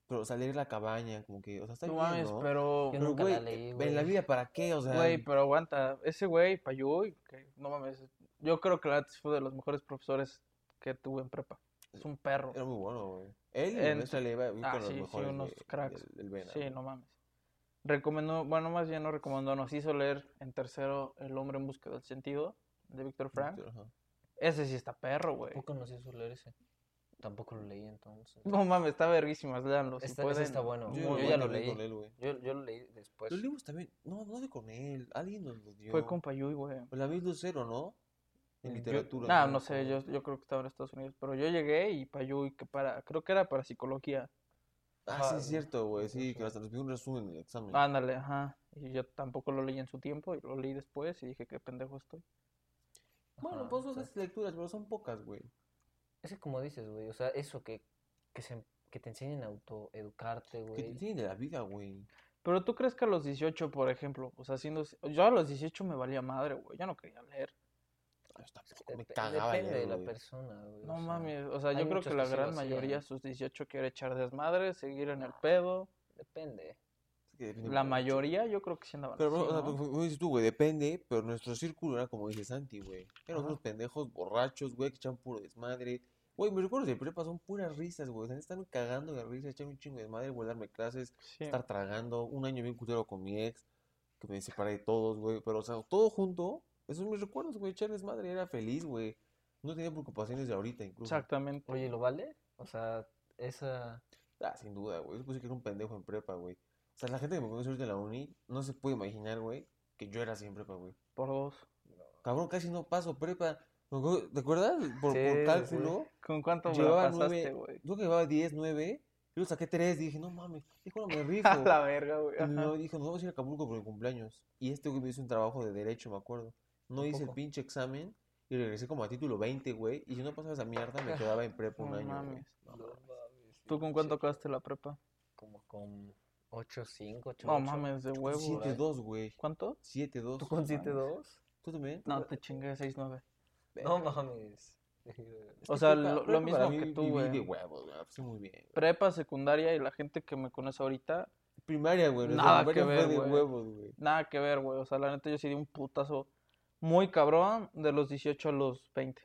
pero sea, leer La Cabaña, como que, o sea, está No bien, mames, ¿no? pero... Yo Pero, nunca la güey, leí, en la vida, ¿para qué? O sea, Güey, pero aguanta. Ese güey, Payuy, que no mames. Yo creo que la neta sí fue de los mejores profesores que tuve en prepa. Es un perro. era muy bueno, güey. Él y En- Leiva, yo Ah, con los sí, sí, mejores unos de- cracks. del- del Vena, Sí, güey. no mames. Recomendó, bueno, más bien no recomendó, nos hizo leer en tercero El hombre en busca del sentido de Víctor Frank. Ese sí está perro, güey. Tampoco no sé leer ese. Tampoco lo leí entonces. No mames, está verguísimas, léanlo. Si Está- ese pueden. está bueno. Muy Yo bueno. ya lo leí con él, güey. Yo, yo lo leí después. Los libros también, no, no de con él, alguien nos los dio. Fue con Payuy, güey. La misma Lucero, ¿no? En Yo- literatura. Nah, no sé, yo, yo creo que estaba en Estados Unidos. Pero yo llegué y Payuy, que para, creo que era para psicología. Ah, sí, Ajá, es cierto, güey, sí, que sí. hasta nos pidió un resumen en el examen. Ándale, ajá. Y yo tampoco lo leí en su tiempo y lo leí después y dije, qué pendejo estoy. Bueno, Ajá, pues sí. esas lecturas, pero son pocas, güey. Es que como dices, güey, o sea, eso que, que, se, que te enseñen a autoeducarte, Que te güey. enseñen de la vida, güey. Pero tú crees que a los 18, por ejemplo, o sea, siendo... Yo a los 18 me valía madre, güey. Ya no quería leer. Yo me cagaba Depende leer, de la güey. persona, güey. No o sea, mames, o sea, yo creo que la gran mayoría a sus 18 quiere echar desmadre, seguir en el pedo. Depende. Que La mucho. mayoría yo creo que sí andaban Pero, así, o sea, ¿no? como dices tú, güey, depende, pero nuestro círculo era como dice Santi, güey. Eran Ajá. unos pendejos borrachos, güey, que echaban puro desmadre. Güey, mis recuerdos de prepa son puras risas, güey. O sea, están cagando de risa, echar un chingo de desmadre, güey, darme clases, Sí. estar tragando. Un año bien culero con mi ex, que me separé de todos, güey. Pero, o sea, todo junto, esos son mis recuerdos, güey. Echar desmadre, era feliz, güey. No tenía preocupaciones de ahorita, incluso. Exactamente. Oye, ¿lo vale? O sea, esa... Ah, sin duda, güey. Yo puse que era un pendejo en prepa, güey. O sea, la gente que me conoce ahorita en la uni no se puede imaginar, güey, que yo era en prepa, güey. Por dos. Cabrón, casi no paso prepa. Me ¿Te acuerdas? Por, Sí, por sí, sí. cálculo, ¿Con cuánto me llevaba pasaste, nueve. güey? Yo que llevaba 10, 9. Yo saqué 3. Dije, no mames, dijo, no me rifo. A la verga, güey. Y mi mamá dijo, nos vamos a ir a Acapulco por mi cumpleaños. Y este güey me hizo un trabajo de derecho, me acuerdo. No ¿A hice el pinche examen y regresé como a título 20, güey. Y si no pasaba esa mierda, me quedaba en prepa un año, güey. mames. No ¿Tú con cuánto acabaste la prepa? Como con 8, 5, 8, No mames, de huevo. Siete, güey. 7-2, güey. ¿Cuánto? 7-2. ¿Tú con mames. 7-2? ¿Tú también? No, te chingué 6-9. No mames. Es O sea, lo- lo mismo que tú, güey. de huevos, güey. Sí, muy bien. güey. Prepa, secundaria y la gente que me conoce ahorita, Primaria, güey. nuestra Nada que primaria fue ver, de güey. huevos, güey. nada que ver, güey. O sea, la neta yo sí di un putazo muy cabrón de los 18 a los 20.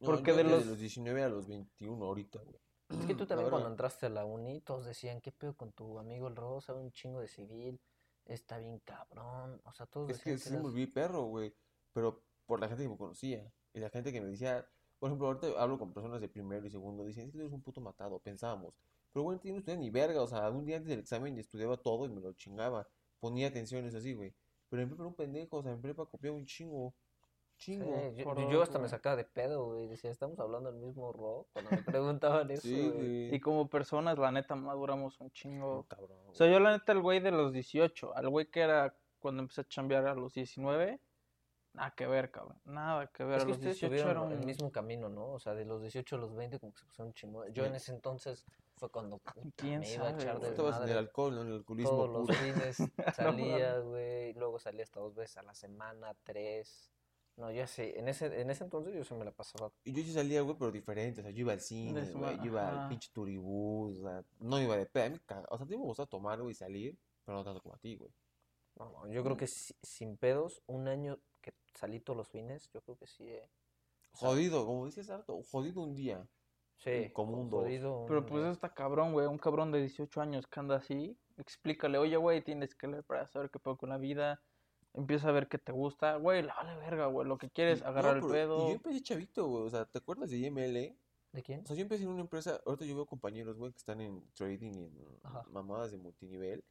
No, Porque yo de los 19 a los 21 ahorita, güey. Es que tú La también cuando entraste a la uni, todos decían, ¿qué pedo con tu amigo el Rosa? Un chingo de civil, está bien cabrón. O sea, todos Es que decían sí me eras- volví perro, güey. pero por la gente que me conocía. Y la gente que me decía, por ejemplo, ahorita hablo con personas de primero y segundo, dicen, es que tú eres un puto matado, pensábamos. Pero bueno, yo no estudiaba ni verga, o sea, un día antes del examen estudiaba todo y me lo chingaba. Ponía atención, eso así, güey. Pero en prepa era un pendejo, o sea, en prepa copiaba un chingo. Sí, Chingo. yo, por yo dos, hasta me sacaba de pedo, güey. Decía, estamos hablando del mismo rock. Cuando me preguntaban eso, Sí, güey. Y como personas, la neta, maduramos un chingo. Cabrón, O sea, yo la neta, el güey de los 18, al güey que era cuando empecé a chambear a los 19, nada que ver, cabrón. Nada que ver. Es a que los ustedes 18 tuvieron era un... el mismo camino, ¿no? O sea, de los 18 a los 20 como que se pusieron chingón. Yo Sí. en ese entonces fue cuando puta, ¿Quién me iba a echar güey? Estabas en el alcohol, ¿no? En el alcoholismo todos los puro. fines. mames. Salía, güey. Luego salía hasta dos veces a la semana, tres. No, yo sí. En ese, en ese entonces yo se me la pasaba. Y yo sí salía, güey, pero diferente. O sea, yo iba al cine, güey. Yo iba al pinche turibús. O sea, no iba de pedo. A mí, caga- o sea, a ti me gusta tomar, güey, y salir, pero no tanto como a ti, güey. No, no, yo creo que si- sin pedos, un año que salí todos los fines, yo creo que sí. eh. O sea, Jodido, como decías harto, jodido un día. Sí, como un dos. jodido, Pero un pues dos. está cabrón, güey. Un cabrón de 18 años que anda así. Explícale, oye, güey, tienes que leer para saber qué pedo con la vida. Empieza a ver qué te gusta. Güey, le vale verga, güey. Lo que quieres, agarrar no, el Y pedo. yo empecé chavito, güey. O sea, ¿te acuerdas de IML? ¿De quién? O sea, yo empecé en una empresa. Ahorita yo veo compañeros, güey, que están en trading y en Ajá. mamadas de multinivel.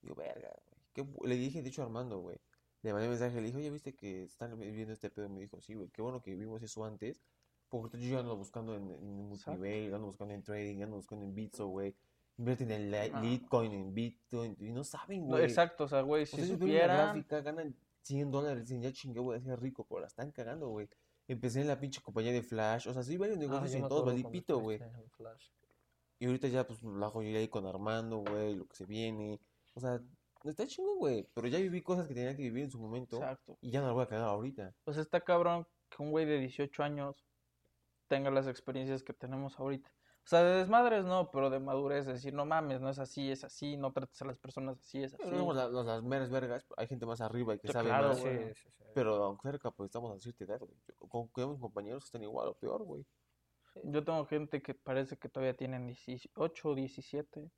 Digo, verga, güey. Le dije, de hecho, a Armando, güey. Le mandé mensaje, le dije, oye, ¿viste que están viviendo este pedo? Me dijo, sí, güey, qué bueno que vimos eso antes. Porque yo ando buscando en, en multinivel, ando buscando en trading, ando buscando en Bitso, güey. Invierten en la- Ah. Litecoin, en Bitcoin, y no saben, No, güey. exacto, o sea, güey, O si sea, una supieran. gráfica, ganan 100 dólares, dicen, ya chingue, voy a ser rico, pero la están cagando, güey. Empecé en la pinche compañía de Flash, o sea, sí, varios Ah, negocios y me en todos acuerdo valí cuando pito, güey. Y ahorita ya, pues, la yo ahí con Armando, güey, lo que se viene. O sea, está chingón, güey. Pero ya viví cosas que tenía que vivir en su momento Exacto. y ya no las voy a cagar ahorita. Pues está cabrón que un güey de 18 años tenga las experiencias que tenemos ahorita. O sea, de desmadres no, pero de madurez, decir, no mames, no es así, es así, no trates a las personas así, es así. La- las, las meras vergas, hay gente más arriba y que Sí, sabe claro, más. güey. Sí, sí, sí. Pero aunque cerca, pues estamos a cierta edad, güey. Con, con compañeros que están igual o peor, güey. Yo tengo gente que parece que todavía tienen 18 o 17.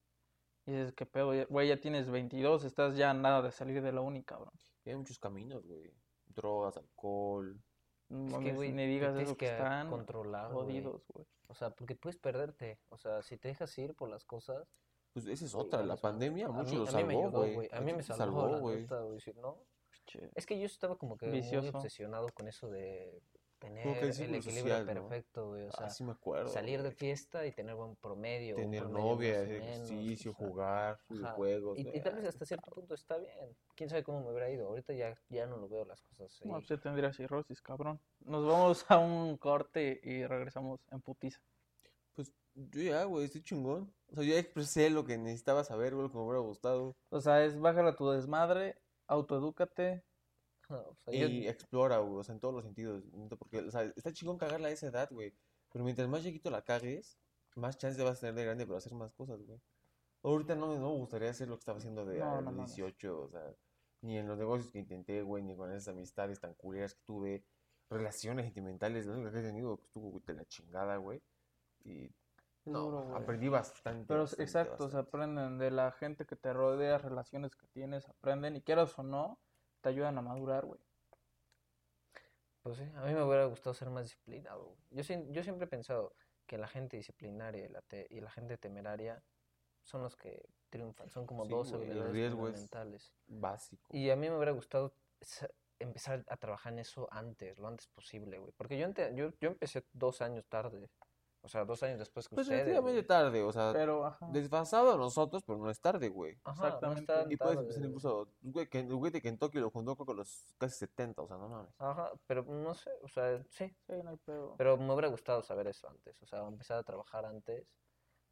Y dices, ¿qué pedo? Ya- Güey, ya tienes 22, estás ya nada de salir de la uni, cabrón. Y hay muchos caminos, güey. Drogas, alcohol. No Es que, güey, ni digas eso que que están controlar, güey. jodidos, güey. O sea, porque puedes perderte. O sea, si te dejas ir por las cosas. Pues esa es otra. La pandemia A mucho mí- lo a mí me salvó, güey. A mí me salvó, la güey. no, Che, es que yo estaba como que muy obsesionado con eso de tener el equilibrio social, ¿no? perfecto, güey. O sea, Ah, sí me acuerdo. salir de fiesta y tener buen promedio. Tener promedio novia, ejercicio, o sea, jugar, videojuegos. Y, tal vez Ah, hasta cierto punto está bien. Quién sabe cómo me hubiera ido. Ahorita ya, ya no lo veo las cosas así. no, pues ya tendría cirrosis, cabrón. Nos vamos a un corte y regresamos en putiza. Pues yo ya, güey, estoy chingón. O sea, yo ya expresé lo que necesitaba saber, güey, lo que me hubiera gustado. O sea, es bájala tu desmadre, autoedúcate. Ajá, o sea, yo- Y explora, güey, o sea, en todos los sentidos. Porque, o sea, está chingón cagarla a esa edad, güey. Pero mientras más chiquito la cagues, más chance vas a tener de grande para hacer más cosas, güey. Ahorita no, me- no me gustaría hacer lo que estaba haciendo de No, a no los mames. 18, o sea, ni en los negocios que intenté, güey, ni con esas amistades tan culeras que tuve, relaciones sentimentales, lo único que he tenido pues, estuvo de la chingada, güey. Y no, Duro, aprendí bastante. Pero bastante, exacto, se bastante. aprenden de la gente que te rodea, relaciones que tienes, aprenden y quieras o no, te ayudan a madurar, güey. Pues sí, a mí me hubiera gustado ser más disciplinado. güey. Yo, yo siempre he pensado que la gente disciplinaria y la, te- y la gente temeraria son los que triunfan, son como Sí, dos güey, habilidades fundamentales. Básico. Y a mí me hubiera gustado empezar a trabajar en eso antes, lo antes posible, güey. Porque yo, ente- yo, yo empecé dos años tarde, o sea, dos años después que Pues ustedes. relativamente güey. tarde, o sea, Pero, ajá. desfasado a nosotros, pero no es tarde, güey. Ajá, no exactamente. tan Y puedes empezar incluso, güey, que el güey de Kentucky lo juntó con los casi 70, o sea, no mames. Ajá, pero no sé, o sea, sí, Sí, no hay pedo. Pero me hubiera gustado saber eso antes, o sea, empezar a trabajar antes.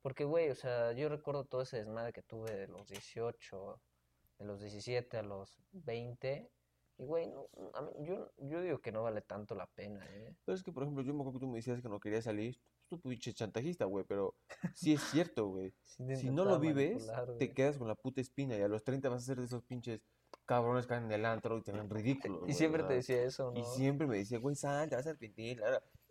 Porque, güey, o sea, yo recuerdo todo ese desmadre que tuve de los 18, de los 17 a los 20. Y, güey, no, a mí- yo, yo digo que no vale tanto la pena, ¿eh? Pero es que, por ejemplo, yo me acuerdo que tú me decías que no querías salir, tú pinche chantajista, güey, pero sí es cierto, güey. Si no lo vives, te quedas con la puta espina y a los 30 vas a ser de esos pinches cabrones que andan en el antro y te ven ridículos, Y siempre te decía eso, ¿no? Y siempre me decía, güey, sal, te vas a arrepentir.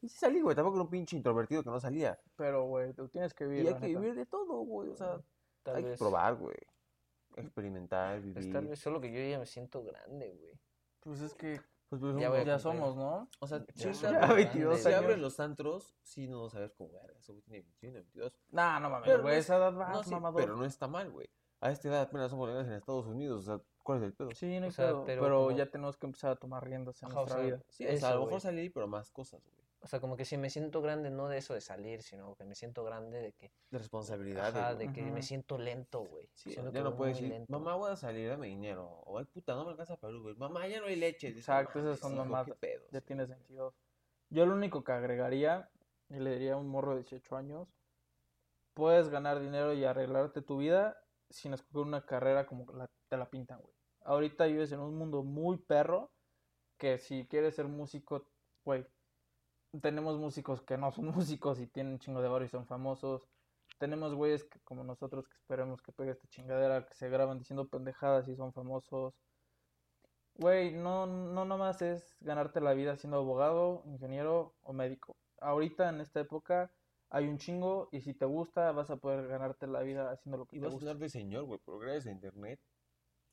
Y sí salí, güey, tampoco era un pinche introvertido que no salía. Pero, güey, tú tienes que vivir, Y hay que neta. vivir de todo, güey, o sea, Tal hay que vez, probar, güey. Experimentar, pues, vivir. tal vez solo que yo ya me siento grande, güey. Pues es que Pues, pues, Ya ya somos, ¿no? O sea, Ya, si ya se abren- 22 si abren años. los antros, sí no vas a ver como verga. Ese güey tiene 21, 22. Nah, no mames, Pero güey, esa edad va, No, sí, mamador. pero no está mal, güey. A esta edad apenas somos legales en Estados Unidos. O sea, ¿cuál es el pedo? Sí, no hay O sea, pedo, pero pero, como- ya tenemos que empezar a tomar riendas en Ajá, o nuestra sea, vida. Sí, o sea, a lo mejor salir, pero más cosas, güey. O sea, como que si me siento grande, no de eso de salir, sino que me siento grande de que, De responsabilidad. ajá, de que me siento lento, güey. Sí, Siento ya que no puedes decir, lento. mamá, voy a salir, dame dinero. O, ay, puta, no me alcanza para Uber. Mamá, ya no hay leche. Exacto, "No esas son pedo". Ya tienes 22. Yo lo único que agregaría, y le diría a un morro de 18 años, puedes ganar dinero y arreglarte tu vida sin escoger una carrera como la- te la pintan, güey. Ahorita vives en un mundo muy perro que si quieres ser músico, güey, tenemos músicos que no son músicos y tienen un chingo de barrio y son famosos. Tenemos güeyes que, como nosotros que esperemos que pegue esta chingadera, que se graban diciendo pendejadas y son famosos. Güey, no, no nomás es ganarte la vida siendo abogado, ingeniero o médico. Ahorita en esta época hay un chingo y si te gusta vas a poder ganarte la vida haciendo lo que Y te vas a gusta. sonar de señor, güey, pero gracias a internet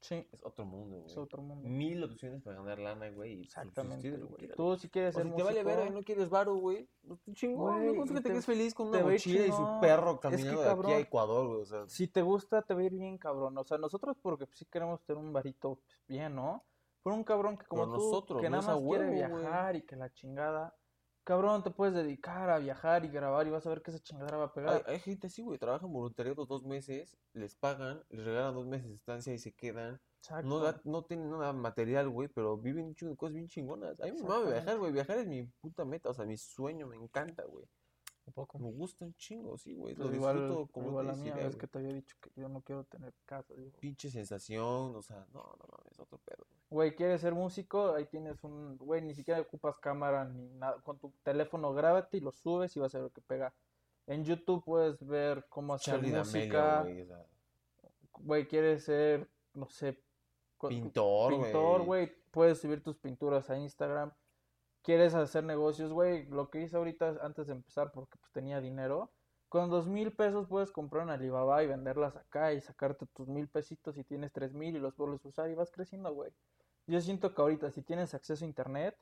Sí, es otro mundo, güey. es otro mundo. Mil opciones para ganar lana, güey. y Exactamente, güey. Tú si quieres O ser si te vale y no quieres varo, güey. Pues chingón, Güey, y Búscate te- que es feliz con una mochila y su perro Es que, caminando de aquí a Ecuador, güey. O sea, si te gusta te va a ir bien cabrón. O sea, nosotros porque pues, sí queremos tener un varito pues, bien, ¿no? Por un cabrón que como Pero tú, nosotros, que no nada más quiere huevo, güey. viajar y que la chingada. Cabrón, te puedes dedicar a viajar y grabar y vas a ver que esa chingadera va a pegar. hay gente así, güey. Trabajan voluntariado dos meses, les pagan, les regalan dos meses de estancia y se quedan. Exacto. No, da- no tienen nada material, güey, pero viven cosas bien chingonas. A mí me Exactamente. viajar, güey. Viajar es mi puta meta, o sea, mi sueño, me encanta, güey. Un poco. Me gusta un chingo, sí, güey. Lo igual, disfruto como igual no la mía, es que te había dicho que yo no quiero tener casa. digo. Pinche sensación, o sea, no, no mames, otro pedo, güey. Güey, ¿quieres ser músico? Ahí tienes un... Güey, ni siquiera ocupas cámara ni nada. Con tu teléfono grábate y lo subes y vas a ver que pega. En YouTube puedes ver cómo hacer Charlie D'Amelio, música. güey, o sea, Güey, ¿quieres ser, no sé, pintor, pintor, güey? Puedes subir tus pinturas a Instagram. ¿Quieres hacer negocios, güey? Lo que hice ahorita antes de empezar porque pues tenía dinero. Con dos mil pesos puedes comprar una Alibaba y venderlas acá y sacarte tus mil pesitos y tienes tres mil y los vuelves a usar y vas creciendo, güey. Yo siento que ahorita si tienes acceso a internet,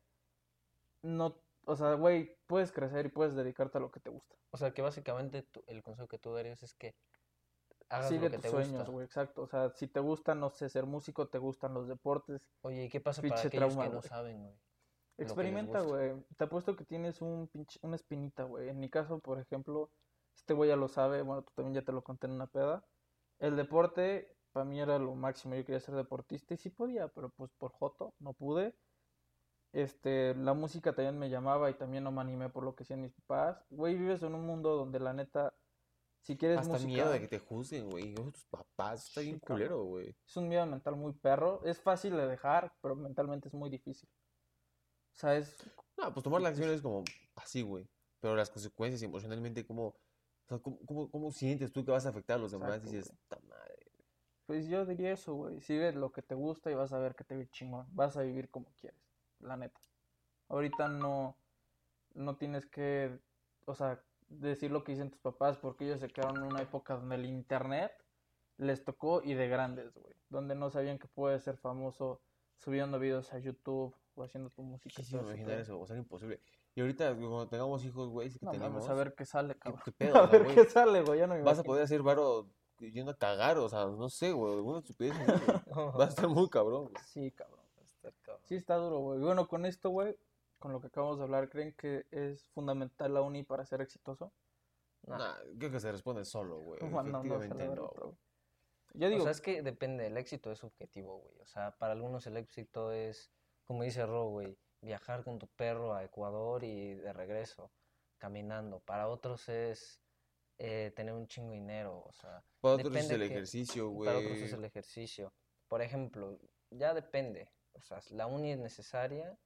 no, o sea, güey, puedes crecer y puedes dedicarte a lo que te gusta. O sea, que básicamente tú- el consejo que tú darías es que hagas Sigue lo que tus te sueños, güey, exacto. O sea, si te gusta, no sé, ser músico, te gustan los deportes, Oye, ¿y qué pasa para aquellos trauma, que no saben, güey? Experimenta, güey. Te apuesto que tienes un pinche, una espinita, güey. En mi caso, por ejemplo, este güey ya lo sabe. Bueno, tú también ya te lo conté en una peda. El deporte, para mí era lo máximo. Yo quería ser deportista y sí podía, pero pues por joto no pude. Este, la música también me llamaba y también no me animé por lo que hacían mis papás. Güey, vives en un mundo donde la neta, si quieres Hasta música, miedo de que te juzguen, güey. Tus papás, está bien culero, güey. es un miedo mental muy perro. Es fácil de dejar, pero mentalmente es muy difícil. No, pues tomar la acción es como así, güey. Pero las consecuencias emocionalmente, ¿cómo, o sea, cómo, cómo, cómo sientes tú que vas a afectar a los demás? Exacto, Dices, güey. "Ta madre. Pues yo diría eso, güey. Sigue lo que te gusta y vas a ver que te ir chingón. Vas a vivir como quieres, la neta. Ahorita no, no tienes que, o sea, decir lo que dicen tus papás porque ellos se quedaron en una época donde el internet les tocó y de grandes, güey. Donde no sabían que puedes ser famoso subiendo videos a YouTube o haciendo tu música. ese imaginar eso, o sea, imposible. Y ahorita, cuando tengamos hijos, güey, si que No tenemos, mames, a ver qué sale, ¿qué, cabrón. qué pedo? A ver güey, qué sale, güey. Ya no me vas a imagino. poder hacer varo yendo a cagar, o sea, no sé, güey, alguna estupidez. güey. Va a estar muy cabrón, güey. Sí, cabrón. Está cabrón. Sí, está duro, güey. Bueno, con esto, güey, con lo que acabamos de hablar, ¿creen que es fundamental la uni para ser exitoso? Nah. Nah, creo que se responde solo, güey. Bueno, no, no Efectivamente no. Yo digo, O sea, es que depende, el éxito es subjetivo, güey. O sea, para algunos el éxito es, como dice Ro, güey, viajar con tu perro a Ecuador y de regreso, caminando. Para otros es eh, tener un chingo de dinero, o sea, Para otros es el que- ejercicio, güey. para otros es el ejercicio. Por ejemplo, ya depende. O sea, la uni es necesaria.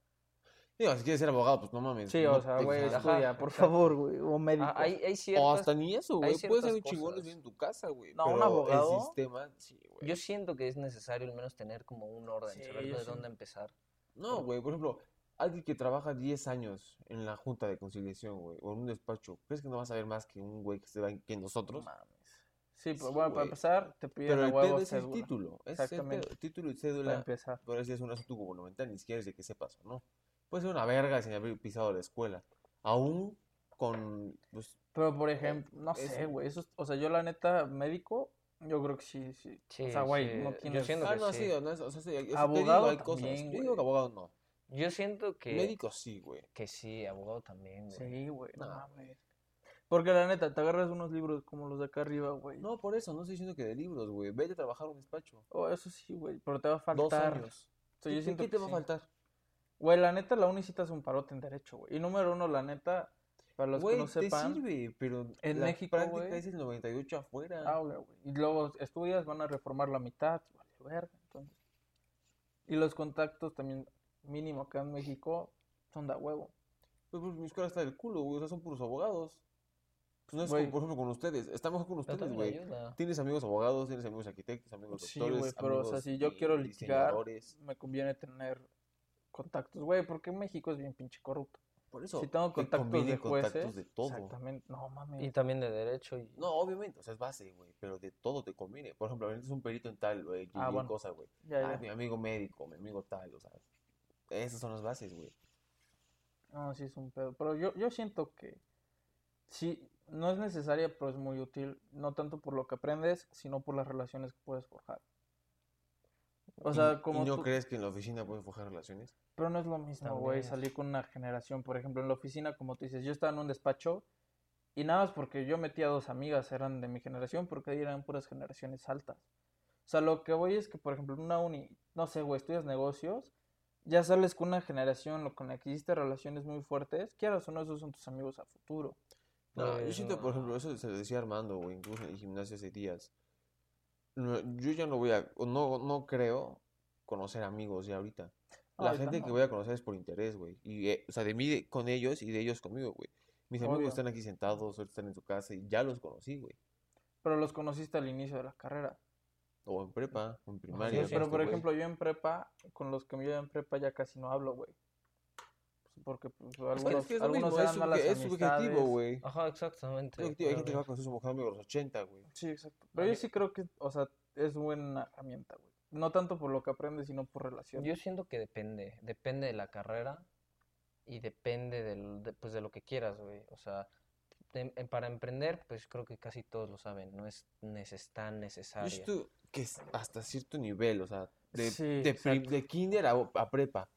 Digo, si quieres ser abogado, pues no mames. sí, no o sea, güey, estudia, por exacto. favor, güey, o médico. Ah, hay, hay O hasta ni eso, güey. Puedes ser un chingón en tu casa, güey. No, un pero abogado- El sistema, sí, güey. Yo siento que es necesario al menos tener como un orden, Sí, saber de sí. dónde empezar. No, güey, por ejemplo, alguien que trabaja 10 años en la junta de conciliación, güey, o en un despacho, ¿crees que no vas a ver más que un güey que se va que No nosotros? mames. Sí, pero Sí, bueno, para empezar, te piden Pero a el huevo pedo es el cédula. título. Ese es el Exactamente. Título y Para cédula. empezar. Por así es un asunto gubernamental, ni siquiera es de que sepas o no. Puede ser una verga sin haber pisado la escuela. Aún con, pues, Pero, por ejemplo, no eso. sé, güey. Eso, o sea, yo la neta, médico, yo creo que sí, sí. Sí, o sea, güey, sí, no yo tienes... siento Ah, que no, sí. sí, honesto, o sea, sí, o sea, te digo, Abogado hay cosas. Yo digo güey. que abogado no. Yo siento que, Médico sí, güey. que sí, abogado también, güey. Sí, güey, no No, mames. Porque la neta, te agarras unos libros como los de acá arriba, güey. No, por eso, no estoy diciendo que de libros, güey. Vete a trabajar a un despacho. Oh, eso sí, güey, pero te va a Dos faltar. años. O sea, yo ¿Qué, siento qué que te va a faltar? Güey, la neta, la uni sí te hace un parote en derecho, güey. Y número uno, la neta, para los Güey, que no te sepan... sirve, pero en la México, práctica güey. es el 98 afuera. Ah, güey, güey. Y luego estudias, van a reformar la mitad, vale, verga, entonces. Y los contactos también, mínimo acá en México, son de huevo. Pues, pues, mi escuela está del culo, güey. O sea, son puros abogados. Pues no es Güey. como, por ejemplo, con ustedes. Está mejor con ustedes, güey. Tienes amigos abogados, tienes amigos arquitectos, amigos Sí, doctores, güey, pero o sea, si yo di- quiero litigar, me conviene tener contactos, güey, porque México es bien pinche corrupto. Por eso, si tengo te contactos de jueces, contactos de todo. exactamente, no mames. Y también de derecho y... No, obviamente, o sea, es base, güey, pero de todo te conviene. Por ejemplo, es un perito en tal, güey, Ah, y bueno. cosa, güey. Ah, mi amigo médico, mi amigo tal, o sea, esas son las bases, güey. No, sí es un pedo. Pero yo, yo siento que sí, no es necesaria, pero es muy útil. No tanto por lo que aprendes, sino por las relaciones que puedes forjar. O ¿Y- sea, ¿Y como no tú- crees que en la oficina puedes forjar relaciones? Pero no es lo mismo, güey, salir con una generación. Por ejemplo, en la oficina, como tú dices, yo estaba en un despacho y nada más porque yo metía dos amigas, eran de mi generación, porque ahí eran puras generaciones altas. O sea, lo que voy es que, por ejemplo, en una uni, no sé, güey, estudias negocios, ya sales con una generación lo- con la que hiciste relaciones muy fuertes, quieras o no, esos son tus amigos a futuro. No, yo Pues, siento, por no. ejemplo, eso se lo decía Armando, güey, incluso en el gimnasio hace días. No, yo ya no voy a, no, no creo conocer amigos ya ahorita. La ahorita gente no. que voy a conocer es por interés, güey. Y, eh, o sea, de mí de- con ellos y de ellos conmigo, güey. Mis amigos están aquí sentados, ahorita están en su casa y ya los conocí, güey. Pero los conociste al inicio de la carrera. O en prepa, en Sí, primaria. sí, pero este, por ejemplo, yo en prepa, con los que me llevo en prepa ya casi no hablo, güey. Porque pues, algunos, es que es lo algunos mismo, eran es, malas subje- es subjetivo, güey. Ajá, exactamente. Es subjetivo, Hay gente que va a su amigo a los 80, güey. Sí, exacto. Pero yo sí creo que, o sea, es buena herramienta, güey. No tanto por lo que aprendes, sino por relación. Yo siento que depende, depende de la carrera y depende del, de, pues de lo que quieras, güey. O sea, de- em- para emprender, pues creo que casi todos lo saben, no es neces tan Yo necesario. siento que es hasta cierto nivel, o sea, de, Sí, de, de kinder a, a prepa.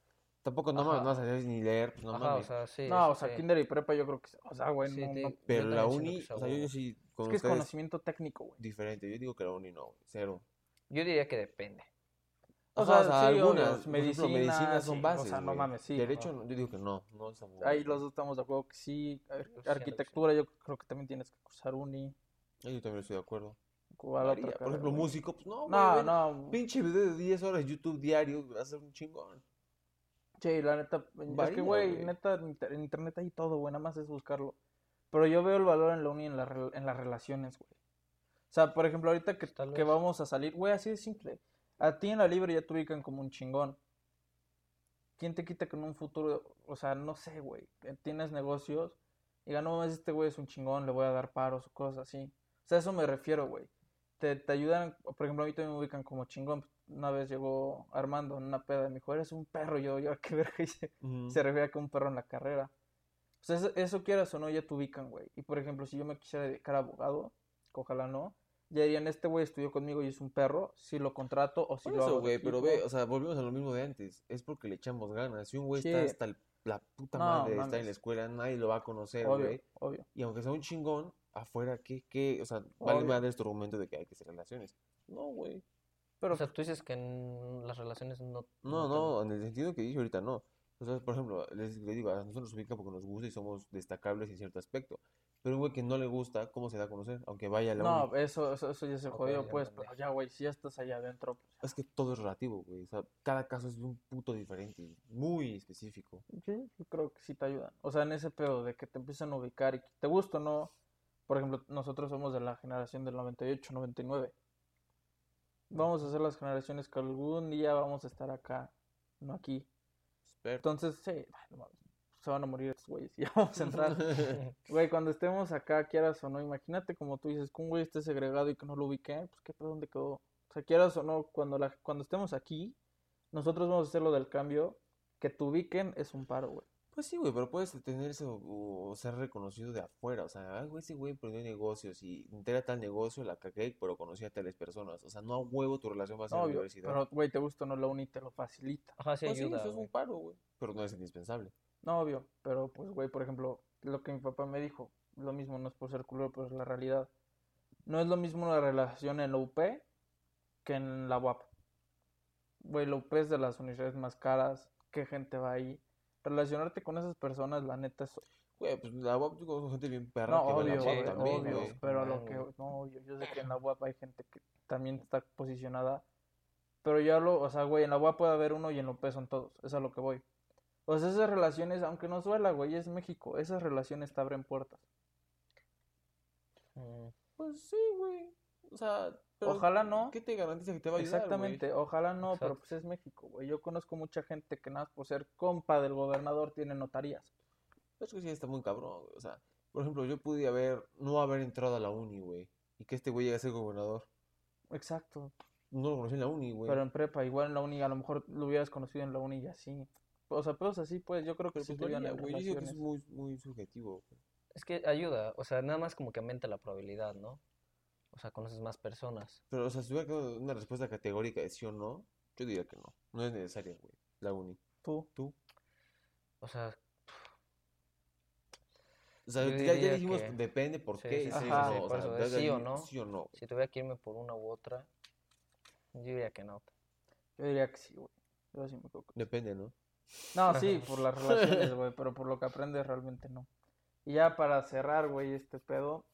Tampoco no mames, no vas a ni leer, pues no Ajá, o mames. sea, sí, no, o sea, sí. kinder y prepa yo creo que, o sea, güey, Sí, no, te- no- Pero la uni, o sea, yo, sí, con es que es conocimiento técnico, güey. diferente. Yo digo que la uni no, güey, cero. Yo diría que depende. O Ajá, sea, sí, obvio, algunas, medicina, medicinas son sí, o bases, sea, no güey. mames, sí, Derecho, no, yo digo que no, no es como- Ahí los dos estamos de acuerdo que sí. Ar-. Arquitectura yo creo que también tienes que cursar uni. Ahí Yo también estoy de acuerdo. ¿Cuál otra. Por ejemplo, güey? músico, pues no, güey, No, ven, no. Pinche video de 10 horas de YouTube diario, va a ser un chingón. Sí, la neta, es que, güey, neta, en inter- en internet hay todo, güey, nada más es buscarlo. Pero yo veo el valor en la uni en, la en las relaciones, güey. O sea, por ejemplo, ahorita que, que vamos a salir, güey, así de simple. A ti en la libre ya te ubican como un chingón. ¿Quién te quita que en un futuro, o sea, no sé, güey, que tienes negocios y no, mames, este güey es un chingón, le voy a dar paros o cosas así. O sea, a eso me refiero, güey. Te, te ayudan, por ejemplo, a mí también me ubican como chingón. Una vez llegó Armando en una peda y me dijo, eres un perro. Yo, yo, qué verga hice. Se refiere a que un perro en la carrera. O sea, eso, eso quieras o no, ya te ubican, güey. Y por ejemplo, si yo me quisiera dedicar a abogado, ojalá no, ya dirían, este güey estudió conmigo y es un perro, si lo contrato o si Por lo hago eso, de güey, pero ve, o sea, volvemos a lo mismo de antes. Es porque le echamos ganas. Si un güey Sí. está hasta el- la puta No, madre de estar en mames. la escuela, nadie lo va a conocer, obvio, güey. obvio. Y aunque sea un chingón, afuera, ¿qué? qué? O sea, vale Obvio. madre este argumento de que hay que hacer relaciones. No, güey. Pero, O sea, tú dices que en las relaciones no... No, no, en el sentido que dije ahorita, no. O sea, por ejemplo, les, les digo, a nosotros nos ubica porque nos gusta y somos destacables en cierto aspecto. Pero un güey que no le gusta, ¿cómo se da a conocer? Aunque vaya a la no, uni. eso, eso, eso ya se Ok, jodió, ya pues. Pero ya, güey, si ya estás allá adentro, pues. Es que todo es relativo, güey. O sea, cada caso es un puto diferente, muy específico. Sí, yo creo que sí te ayudan. O sea, en ese pedo de que te empiezan a ubicar y que te gusta o no. Por ejemplo, nosotros somos de la generación del 98, 99. Vamos a ser las generaciones que algún día vamos a estar acá, no aquí. Espero. Entonces, sí, se van a morir estos güeyes. Ya vamos a entrar. Güey, cuando estemos acá, quieras o no, imagínate como tú dices, que un güey esté segregado y que no lo ubique, pues qué pedo, ¿dónde quedó? O sea, quieras o no, cuando, la, cuando estemos aquí, nosotros vamos a hacer lo del cambio, que te ubiquen es un paro, güey. Pues sí, güey, pero puedes tener eso o ser reconocido de afuera. O sea, ah, güey, ese güey emprendió negocios y entera tal negocio, la cagué, pero conocí a tales personas. O sea, no a huevo tu relación va a ser la Obvio, universidad. pero güey, te gusta o no, la uni te lo facilita. Ajá, sí Pues sí, eso es un paro, güey. Pero no es indispensable. No, obvio, pero pues, güey, por ejemplo, lo que mi papá me dijo, lo mismo, no es por ser culero, pero es la realidad. No es lo mismo la relación en la UP que en la UAP. Güey, la UP es de las universidades más caras, qué gente va ahí. Relacionarte con esas personas, la neta, es... Güey, pues la UAP yo conozco gente bien perra No, que va a la obvio, también, obvio, güey. pero a lo que... No, obvio, yo sé que en la UAP hay gente que también está posicionada, pero yo hablo, o sea, güey, en la UAP puede haber uno y en UP son todos, es a lo que voy. O sea, esas relaciones, aunque nos duela, güey, es México, esas relaciones te abren puertas. Mm, Pues sí, güey. O sea, pero Ojalá no. ¿Qué te garantiza que te va a ayudar, güey? Exactamente, ojalá no, pero pues es México, güey. Yo conozco mucha gente que nada más por ser compa del gobernador tiene notarías. Es que sí está muy cabrón, güey. O sea, por ejemplo, yo pude haber, no haber entrado a la uni, güey. Y que este güey llegue a ser gobernador. Exacto, No lo conocí en la uni, güey. pero en prepa, igual en la uni, a lo mejor lo hubieras conocido en la uni y así. O sea, pero así, pues, yo creo que Pero sí pues güey. Yo digo que es muy, muy subjetivo, güey. Es que ayuda, o sea, nada más como que aumenta la probabilidad, ¿no? O sea, conoces más personas. Pero, o sea, si hubiera una respuesta categórica de sí o no, yo diría que no. No es necesaria, güey. La uni. Tú, ¿Tú? O sea, O sea, ya, ya dijimos, que- depende por Sí, qué sí, o no. sí, O sea, sí no. Sí o no. güey. si tuviera que irme por una u otra, yo diría que no. yo diría que sí, güey. Yo sí me que- Depende, ¿no? No, sí, por las relaciones, güey, pero por lo que aprendes realmente no. Y ya para cerrar, güey, este pedo,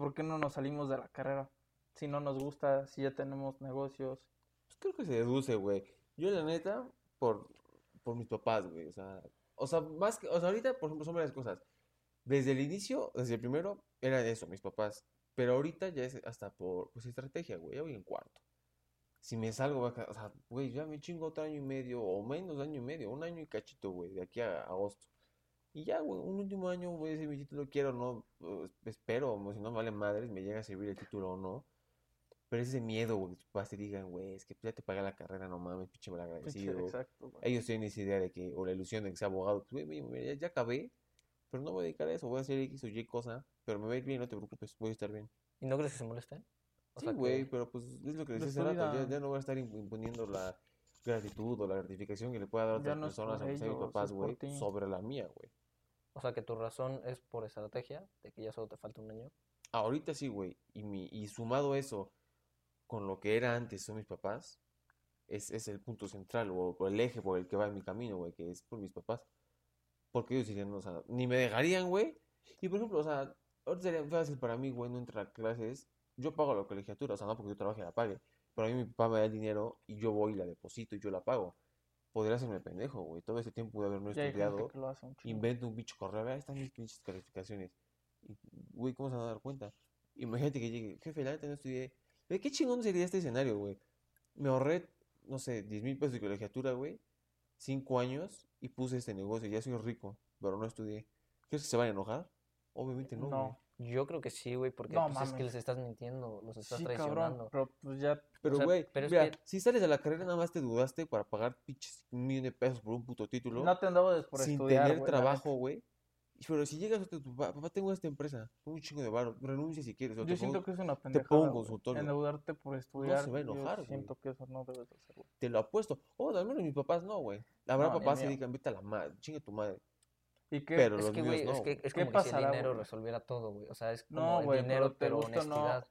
¿por qué no nos salimos de la carrera? Si no nos gusta, si ya tenemos negocios. Pues creo que se deduce, güey. Yo, la neta, por, por mis papás, güey. O sea, o sea, más que, o sea, ahorita, por ejemplo, son varias cosas. Desde el inicio, desde el primero, era eso, mis papás. Pero ahorita ya es hasta por, pues, estrategia, güey. Ya voy en cuarto. Si me salgo, o sea, güey, ya me chingo otro año y medio, o menos año y medio, un año y cachito, güey, de aquí a agosto. Y ya, güey, un último año voy a decir mi título, quiero o no, pues, espero, si no me vale madres, me llega a servir el título o no. Pero ese miedo, güey, que tus papás te digan, güey, es que ya te pagué la carrera, no mames, pinche mal Pinche- agradecido. Exacto, güey. Ellos tienen esa idea de que, o la ilusión de que sea abogado, pues, güey, mira, ya, ya acabé, pero no voy a dedicar a eso, voy a hacer X o Y cosa, pero me va a ir bien, no te preocupes, voy a estar bien. ¿Y no crees que se molesten? O Sí, sea, que- güey, pero pues es lo que su hace rato, ya, no voy a estar imp- imponiendo la gratitud o la gratificación que le pueda dar a otras no personas, sean mis papás, güey, sobre la mía, güey. O sea, que tu razón es por estrategia, de que ya solo te falta un año. Ahorita sí, güey, y, y sumado eso con lo que era antes son mis papás, es, es el punto central o, el eje por el que va en mi camino, güey, que es por mis papás. Porque ellos dirían, o sea, ni me dejarían, güey. Y por ejemplo, o sea, ahorita sería fácil para mí, güey, no entrar a clases. Yo pago la colegiatura, o sea, no porque yo trabaje la pague. Pero a mí mi papá me da el dinero y yo voy y la deposito y yo la pago. Podría hacerme pendejo, güey. Todo ese tiempo pude haber no Ya estudiado. que lo hace un. Invento un bicho correo, ahí están mis pinches calificaciones. Y, güey, ¿cómo se van a dar cuenta? Imagínate que llegue, jefe, la neta no estudié. Güey, qué chingón sería este escenario, güey. Me ahorré, no sé, 10 mil pesos de colegiatura, güey. Cinco años y puse este negocio. Ya soy rico, pero no estudié. ¿Crees que se van a enojar? Obviamente no, güey. No. Yo creo que sí, güey, porque No pues, es que les estás mintiendo, los estás Sí, traicionando. cabrón, pero pues ya, Pero, O sea, güey, mira, que- si sales de la carrera nada más te dudaste para pagar pinches un millón de pesos por un puto título. no te andabas por sin estudiar, tener trabajo, güey. Pero si llegas a tu papá, papá, tengo esta empresa, tengo un chingo de varo, renuncia si quieres. o te Yo siento pongo- que es una pongo pendejada, un güey. consultorio. Endeudarte por estudiar, se va a yo enojar, güey. siento que eso no debes de hacer, güey. Te lo apuesto. Oh, al menos mis papás no, güey. Habrá No, papás que digan, vete a la madre, chinga tu madre. ¿Y qué? Pero Es los que, güey, no. es que es ¿Qué como si el dinero resolviera todo, güey. O sea, es No, como el güey, dinero, pero pero gusta o no. honestidad.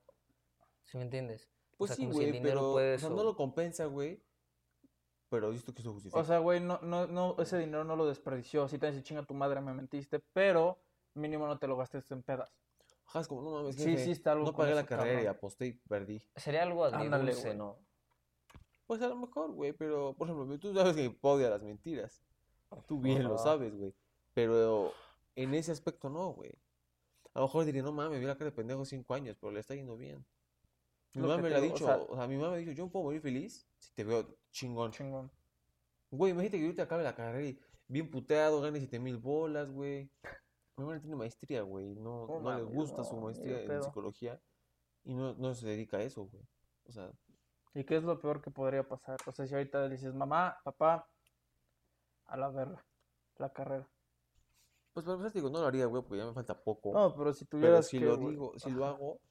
¿Sí me entiendes? O Pues sea, sí, si güey, dinero pero puede o sea, no lo compensa, güey. Pero visto que eso justifica. O sea, güey, no, no, no, ese dinero no lo desperdició. Sí te dice, chinga tu madre, me mentiste, pero mínimo no te lo gastes en pedas. Ajá, es como, no mames, Sí, jefe, sí está algo no pagué la carrera y aposté y perdí. Sería algo agridulce, güey. ¿no? Pues a lo mejor, güey, pero, por ejemplo, tú sabes que odia las mentiras. Tú bien lo sabes, güey. Pero en ese aspecto no, güey. A lo mejor diría, no mames, vi la cara de pendejo cinco años, pero le está yendo bien. Mi mamá me te lo ha digo, o dicho, sea- o sea, mi mamá me ha dicho, yo me puedo morir feliz si te veo chingón. Chingón. Güey, imagínate que ahorita acabe la carrera y, bien puteado, gane 7 mil bolas, güey. Mi hermana tiene maestría, güey. No, No no le gusta su no, maestría en psicología y no, no se dedica a eso, güey. O sea, ¿Y qué es lo peor que podría pasar? O sea, si ahorita le dices, mamá, papá, a la verga, la carrera. Pues para empezar, digo, no lo haría, güey, porque ya me falta poco. No, pero si Pero tuvieras si que, lo güey, digo, si lo ajá. hago,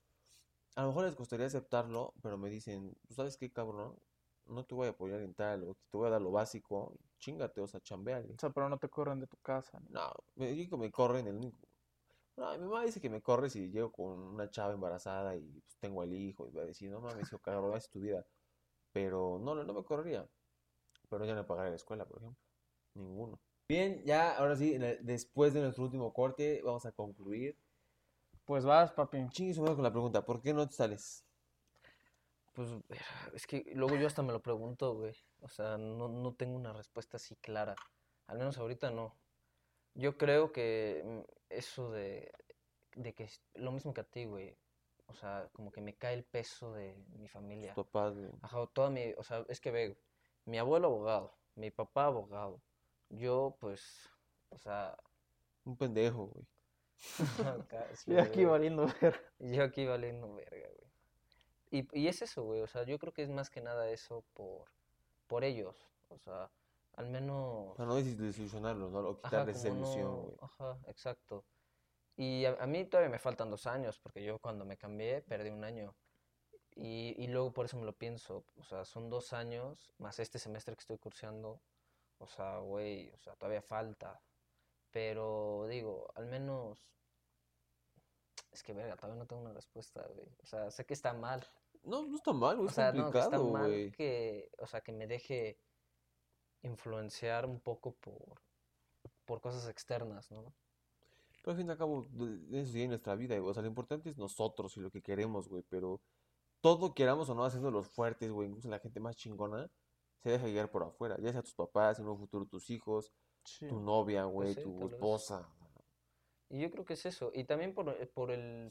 a lo mejor les costaría aceptarlo, pero me dicen, "Pues, ¿sabes qué, cabrón? No te voy a apoyar en tal, o te voy a dar lo básico, chingate, o sea, chambeale. O sea, pero no te corren de tu casa. ni- No, me digo que me corren el único. No, mi mamá dice que me corre si llego con una chava embarazada y pues, tengo el hijo y va a decir, no mames, hijo, cabrón, es tu vida. Pero no, no, no me correría. Pero ya no pagaré la escuela, por ejemplo. Ninguno. Bien, ya, ahora sí, después de nuestro último corte, vamos a concluir. Pues vas, papi. Chingue su con la pregunta, ¿por qué no te sales? Pues es que luego yo hasta me lo pregunto, güey. O sea, no, no tengo una respuesta así clara. Al menos ahorita no. Yo creo que mm, eso de, de que es lo mismo que a ti, güey. O sea, como que me cae el peso de mi familia. Tus papás, güey. Ajá, toda mi, o sea, es que ve, mi abuelo abogado, mi papá abogado, yo pues, o sea, Un pendejo, güey. acá, sí, Y aquí güey. valiendo ver. Y yo aquí valiendo verga, güey. Y, y es eso, güey, o sea, yo creo que es más que nada eso por, por ellos, o sea, al menos... Para no desilusionarlos, ¿no? O quitarles esa ilusión, no- güey. Ajá, exacto. Y a, a mí todavía me faltan dos años, porque yo cuando me cambié perdí un año. Y, y luego por eso me lo pienso, o sea, son dos años más este semestre que estoy cursando. O sea, güey, o sea, todavía falta. Pero digo, al menos... Es que, verga, todavía no tengo una respuesta, güey. O sea, sé que está mal. No, no está mal, güey. O Es sea, no, que está complicado, mal güey. que, o sea, que me deje influenciar un poco por, por cosas externas, ¿no? Pero al fin y al cabo, de eso hay nuestra vida, güey. O sea, lo importante es nosotros y lo que queremos, güey. Pero todo queramos o no, haciendo los fuertes, güey. Incluso la gente más chingona se deja guiar por afuera. Ya sea tus papás, en un futuro tus hijos, Sí. tu novia, güey, sí, tu esposa. Y yo creo que es eso. Y también por, por el,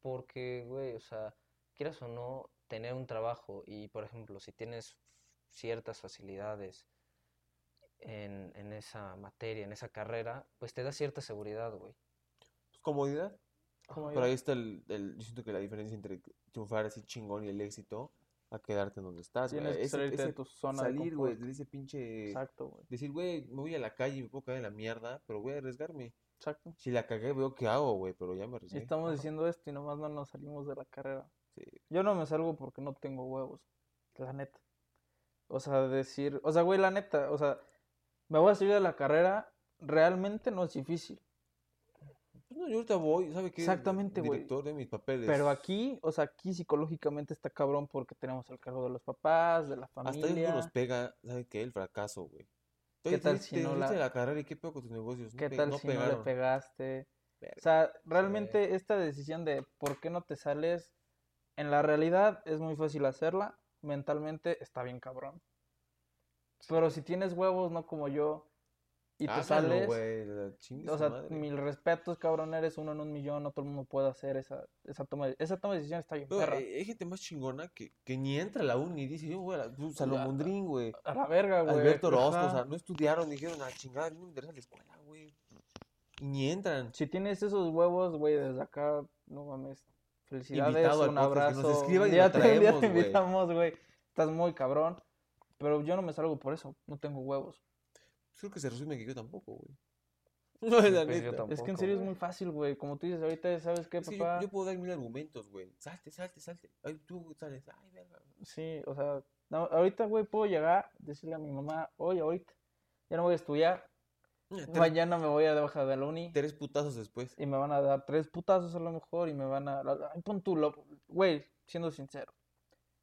porque, güey, o sea, quieras o no, tener un trabajo y, por ejemplo, si tienes ciertas facilidades en, en esa materia, en esa carrera, pues te da cierta seguridad, güey. Pues, comodidad. Como Pero ahí está el, el- yo siento que la diferencia entre triunfar así chingón y el éxito a quedarte donde estás, güey. Tienes que Ese- de tu zona de salir, güey, confort. de ese pinche... Exacto, güey. Decir, güey, me voy a la calle y me puedo caer en la mierda, pero voy a arriesgarme. Exacto. Si la cagué, veo qué hago, güey, pero ya me arriesgué. estamos diciendo esto y nomás no nos salimos de la carrera. Sí. Yo no me salgo porque no tengo huevos, la neta. O sea, decir, o sea, güey, la neta, o sea, me voy a salir de la carrera, realmente no es difícil. Pues no, yo ahorita voy, ¿sabe qué? Exactamente, güey. Director de mis papeles. Pero aquí, o sea, aquí psicológicamente está cabrón porque tenemos el cargo de los papás, de la Hasta eso familia. nos pega, ¿sabe qué? El fracaso, güey. ¿Qué tal si te no la- carrera y qué pedo con tus negocios? ¿Qué tal no si no le pegaste? O sea, realmente esta decisión de por qué no te sales, en la realidad es muy fácil hacerla, mentalmente está bien cabrón. Pero si tienes huevos, no como yo, y te sales, güey, o sea, madre. mil respetos, cabrón, eres uno en un millón, no todo el mundo puede hacer esa, esa toma de, esa toma de decisión está bien Pero, perra. hay gente más chingona que, que ni entra a la uni y dice, yo a tú, Salomondrín, güey. A la verga, güey. Alberto Orozco, o sea, no estudiaron, dijeron, ah, chingada, a no me interesa la escuela, güey. Y ni entran. Si tienes esos huevos, güey, desde acá, no mames. Felicidades, Invitado al un podcast, que nos abrazo. escriban Un y día lo te, traemos, te güey. invitamos, güey. Estás muy cabrón. Pero yo no me salgo por eso, no tengo huevos. Creo que se resume que yo tampoco, güey. No, la pues neta. tampoco. es que en serio es muy fácil, güey. Como tú dices ahorita, ¿sabes qué, Es que yo, papá? yo puedo dar mil argumentos, güey. Salte, salte, salte. Ay, tú sales. Ay, verga. Sí, o sea, no, ahorita, güey, puedo llegar, decirle a mi mamá, oye, ahorita, ya no voy a estudiar, Tres, mañana me voy a de baja de la uni tres putazos después. y me van a dar tres putazos a lo mejor y me van a... Ay, pon tú, lo- güey, siendo sincero,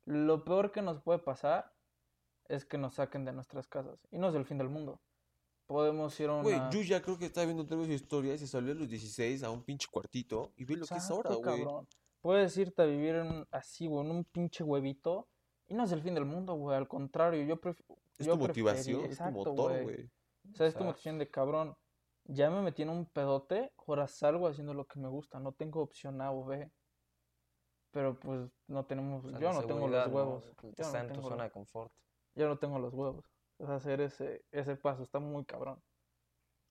lo peor que nos puede pasar es que nos saquen de nuestras casas y no es el fin del mundo. Podemos ir a una... Güey, yo ya creo que estaba viendo otra vez su historia y se salió a los 16 a un pinche cuartito y ve lo que es ahora, güey. cabrón. Puedes irte a vivir en un- así, güey, en un pinche huevito y no es el fin del mundo, güey, al contrario, yo prefiero... Es tu motivación, es tu motor, güey. O sea, es tu motivación de cabrón. Ya me metí en un pedote, ahora salgo haciendo lo que me gusta. No tengo opción A o B. Pero pues no tenemos. O sea, yo no tengo los ¿no? huevos. Te Yo está no en tu tengo zona de confort. yo no tengo los huevos. O sea, hacer ese, ese paso. Está muy cabrón,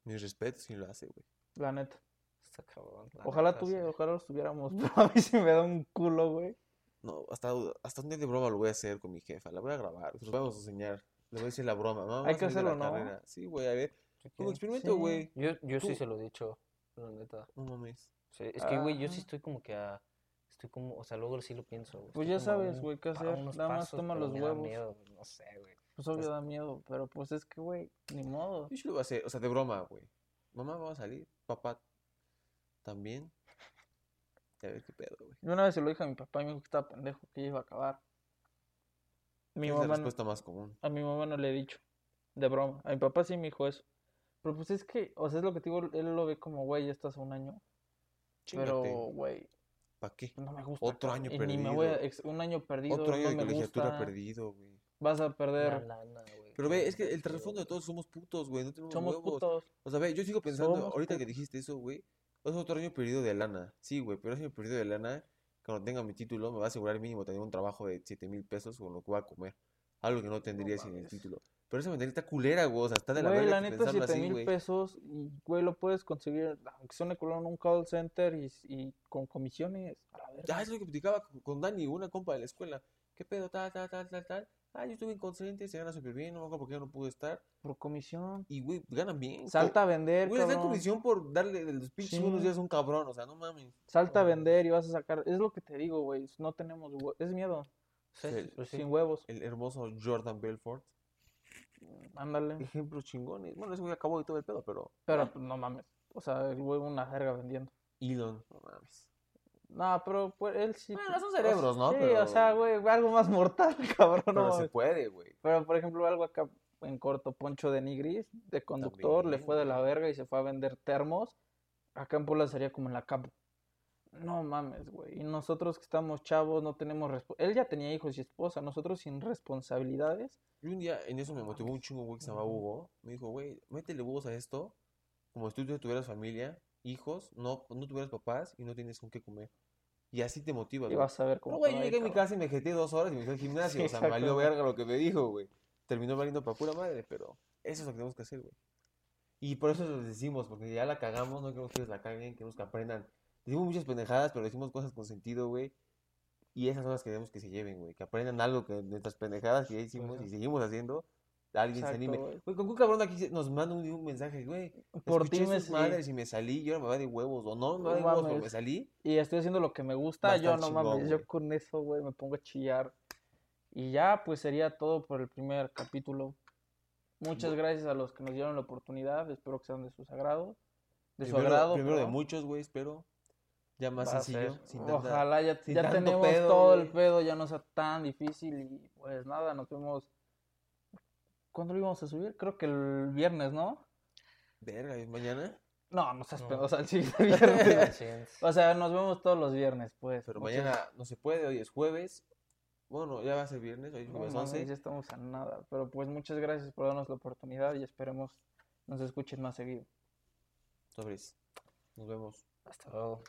Mis respetos si lo hace, güey. la neta. Está cabrón. la Ojalá neta, sí. tuviera, ojalá los tuviéramos, pero a mí sí me da un culo, güey. No, hasta, hasta un día de broma lo voy a hacer con mi jefa. La voy a grabar. Se los vamos a enseñar. Le voy a decir la broma. Mamá, Hay que hacerlo, ¿no? carrera. Sí, güey, a ver. Sí, Como experimento, Sí. güey. Yo, yo sí se lo he dicho, la neta. No mames. Sí, es que, güey, yo sí Ajá. estoy como que a... Estoy como, o sea, luego sí lo pienso. güey, Pues ya sabes, güey, qué hacer. Nada más toma los huevos. miedo, no sé, güey. Pues obvio da miedo, pero pues es que, güey, ni modo. Yo sí lo voy a hacer. O sea, de broma, güey. Mamá, vamos a salir. Papá, también. A ver qué pedo, güey. Yo una vez se lo dije a mi papá y me dijo que estaba pendejo, que iba a acabar. Mi Es la mamá, no- respuesta más común. a mi mamá no le he dicho, de broma. A mi papá sí me dijo eso. Pero pues es que, o sea, es lo que te digo, él lo ve como, güey, ya estás un año. Pero, Chíngate. güey, ¿Para qué? no me gusta. Otro año y ni me voy a, perdido. un año perdido, Otro año no de me colegiatura gusta. perdido, güey. Vas a La perder. lana, güey. Pero ve, no es que el trasfondo de todos somos putos, güey. No tenemos Somos huevos. putos. O sea, ve, yo sigo pensando, Somos ahorita que dijiste eso, güey. Es otro año perdido de lana. Sí, güey, pero ese año perdido de lana, cuando tenga mi título, me va a asegurar mínimo tener un trabajo de 7 mil pesos con lo que voy a comer. Algo que no tendría sin el título. Pero esa mentalidad está culera, güey. O sea, está de la Güey, verga la neta, pensarlo 7 así, mil güey. pesos y, güey, lo puedes conseguir, aunque sea en un call center y, y con comisiones. A la verga. Ah, es lo que platicaba con- con Dani, una compa de la escuela. ¿Qué pedo? Tal, tal, tal, tal, tal. Ah, yo estuve inconsciente, se gana súper bien, no me acuerdo por qué no pude estar. Por comisión. Y, güey, ganan bien. Salta a vender, Güey, cabrón. comisión por darle de los pinches Sí. días a un cabrón, o sea, no mames. Salta a vender y vas a sacar. Es lo que te digo, güey. No tenemos. Es miedo. Pues. Sin huevos. El hermoso Jordan Belfort. Ándale. Ejemplos chingones. Bueno, ese güey acabó y todo el pedo, pero. Pero pues, no mames. O sea, el güey una verga vendiendo. Elon, no mames. No, pero pues, él sí. Bueno, pues, son sea, cerebros, ¿no? Sí, Pero- o sea, güey, algo más mortal, cabrón. no se puede, güey. Pero, por ejemplo, algo acá en corto, Poncho de Nigris, de conductor, le fue de la verga y se fue a vender termos. Acá en Puebla sería como en la capa. No mames, güey. Y nosotros que estamos chavos, no tenemos... Él ya tenía hijos y esposa, nosotros sin responsabilidades. Y un día en eso me motivó un chingo, güey, que se llama Hugo. Me dijo, güey, métele huevos a esto. Como si tú tuvieras familia, hijos, no, no tuvieras papás y no tienes con qué comer. Y así te motivas, Y vas a ver cómo... Pero, güey, yo llegué a mi casa y me jeté dos horas y me fui al gimnasio. Sí, o sea, me valió verga lo que me dijo, güey. Terminó valiendo para pura madre, pero eso es lo que tenemos que hacer, güey. Y por eso les decimos, porque ya la cagamos, no queremos que ellos la caguen, queremos que aprendan. Decimos muchas pendejadas, pero decimos cosas con sentido, güey. Y esas son las que queremos que se lleven, güey. Que aprendan algo que de nuestras pendejadas que ya hicimos y seguimos haciendo, alguien se anime. güey. Güey, con un cabrón aquí nos manda un, un mensaje, güey. Por ti me... madres y me salí y ahora me va de huevos. O no me va de huevos, pero me salí. y estoy haciendo lo que me gusta, yo no chingón, mames, yo con eso, güey, me pongo a chillar. Y ya, pues sería todo por el primer capítulo. Muchas gracias a los que nos dieron la oportunidad, espero que sean de su sagrado. De su agrado. primero de muchos, güey, espero. Ya más Va sencillo. ser. Sin tanta- Ojalá ya, sin ya tenemos pedo, todo el pedo, ya no sea tan difícil y pues nada, nos vemos. ¿Cuándo lo íbamos a subir? Creo que el viernes, ¿no? Verga, ¿y mañana? No, no seas No. o sea, el siguiente Al viernes. siguiente. O sea, nos vemos todos los viernes, pues. Pero mañana no se puede, hoy es jueves. Bueno, ya va a ser viernes, hoy es No jueves mames, 11. ya estamos a nada. Pero pues muchas gracias por darnos la oportunidad y esperemos nos escuchen más seguido. Sobres. Nos vemos. Hasta luego.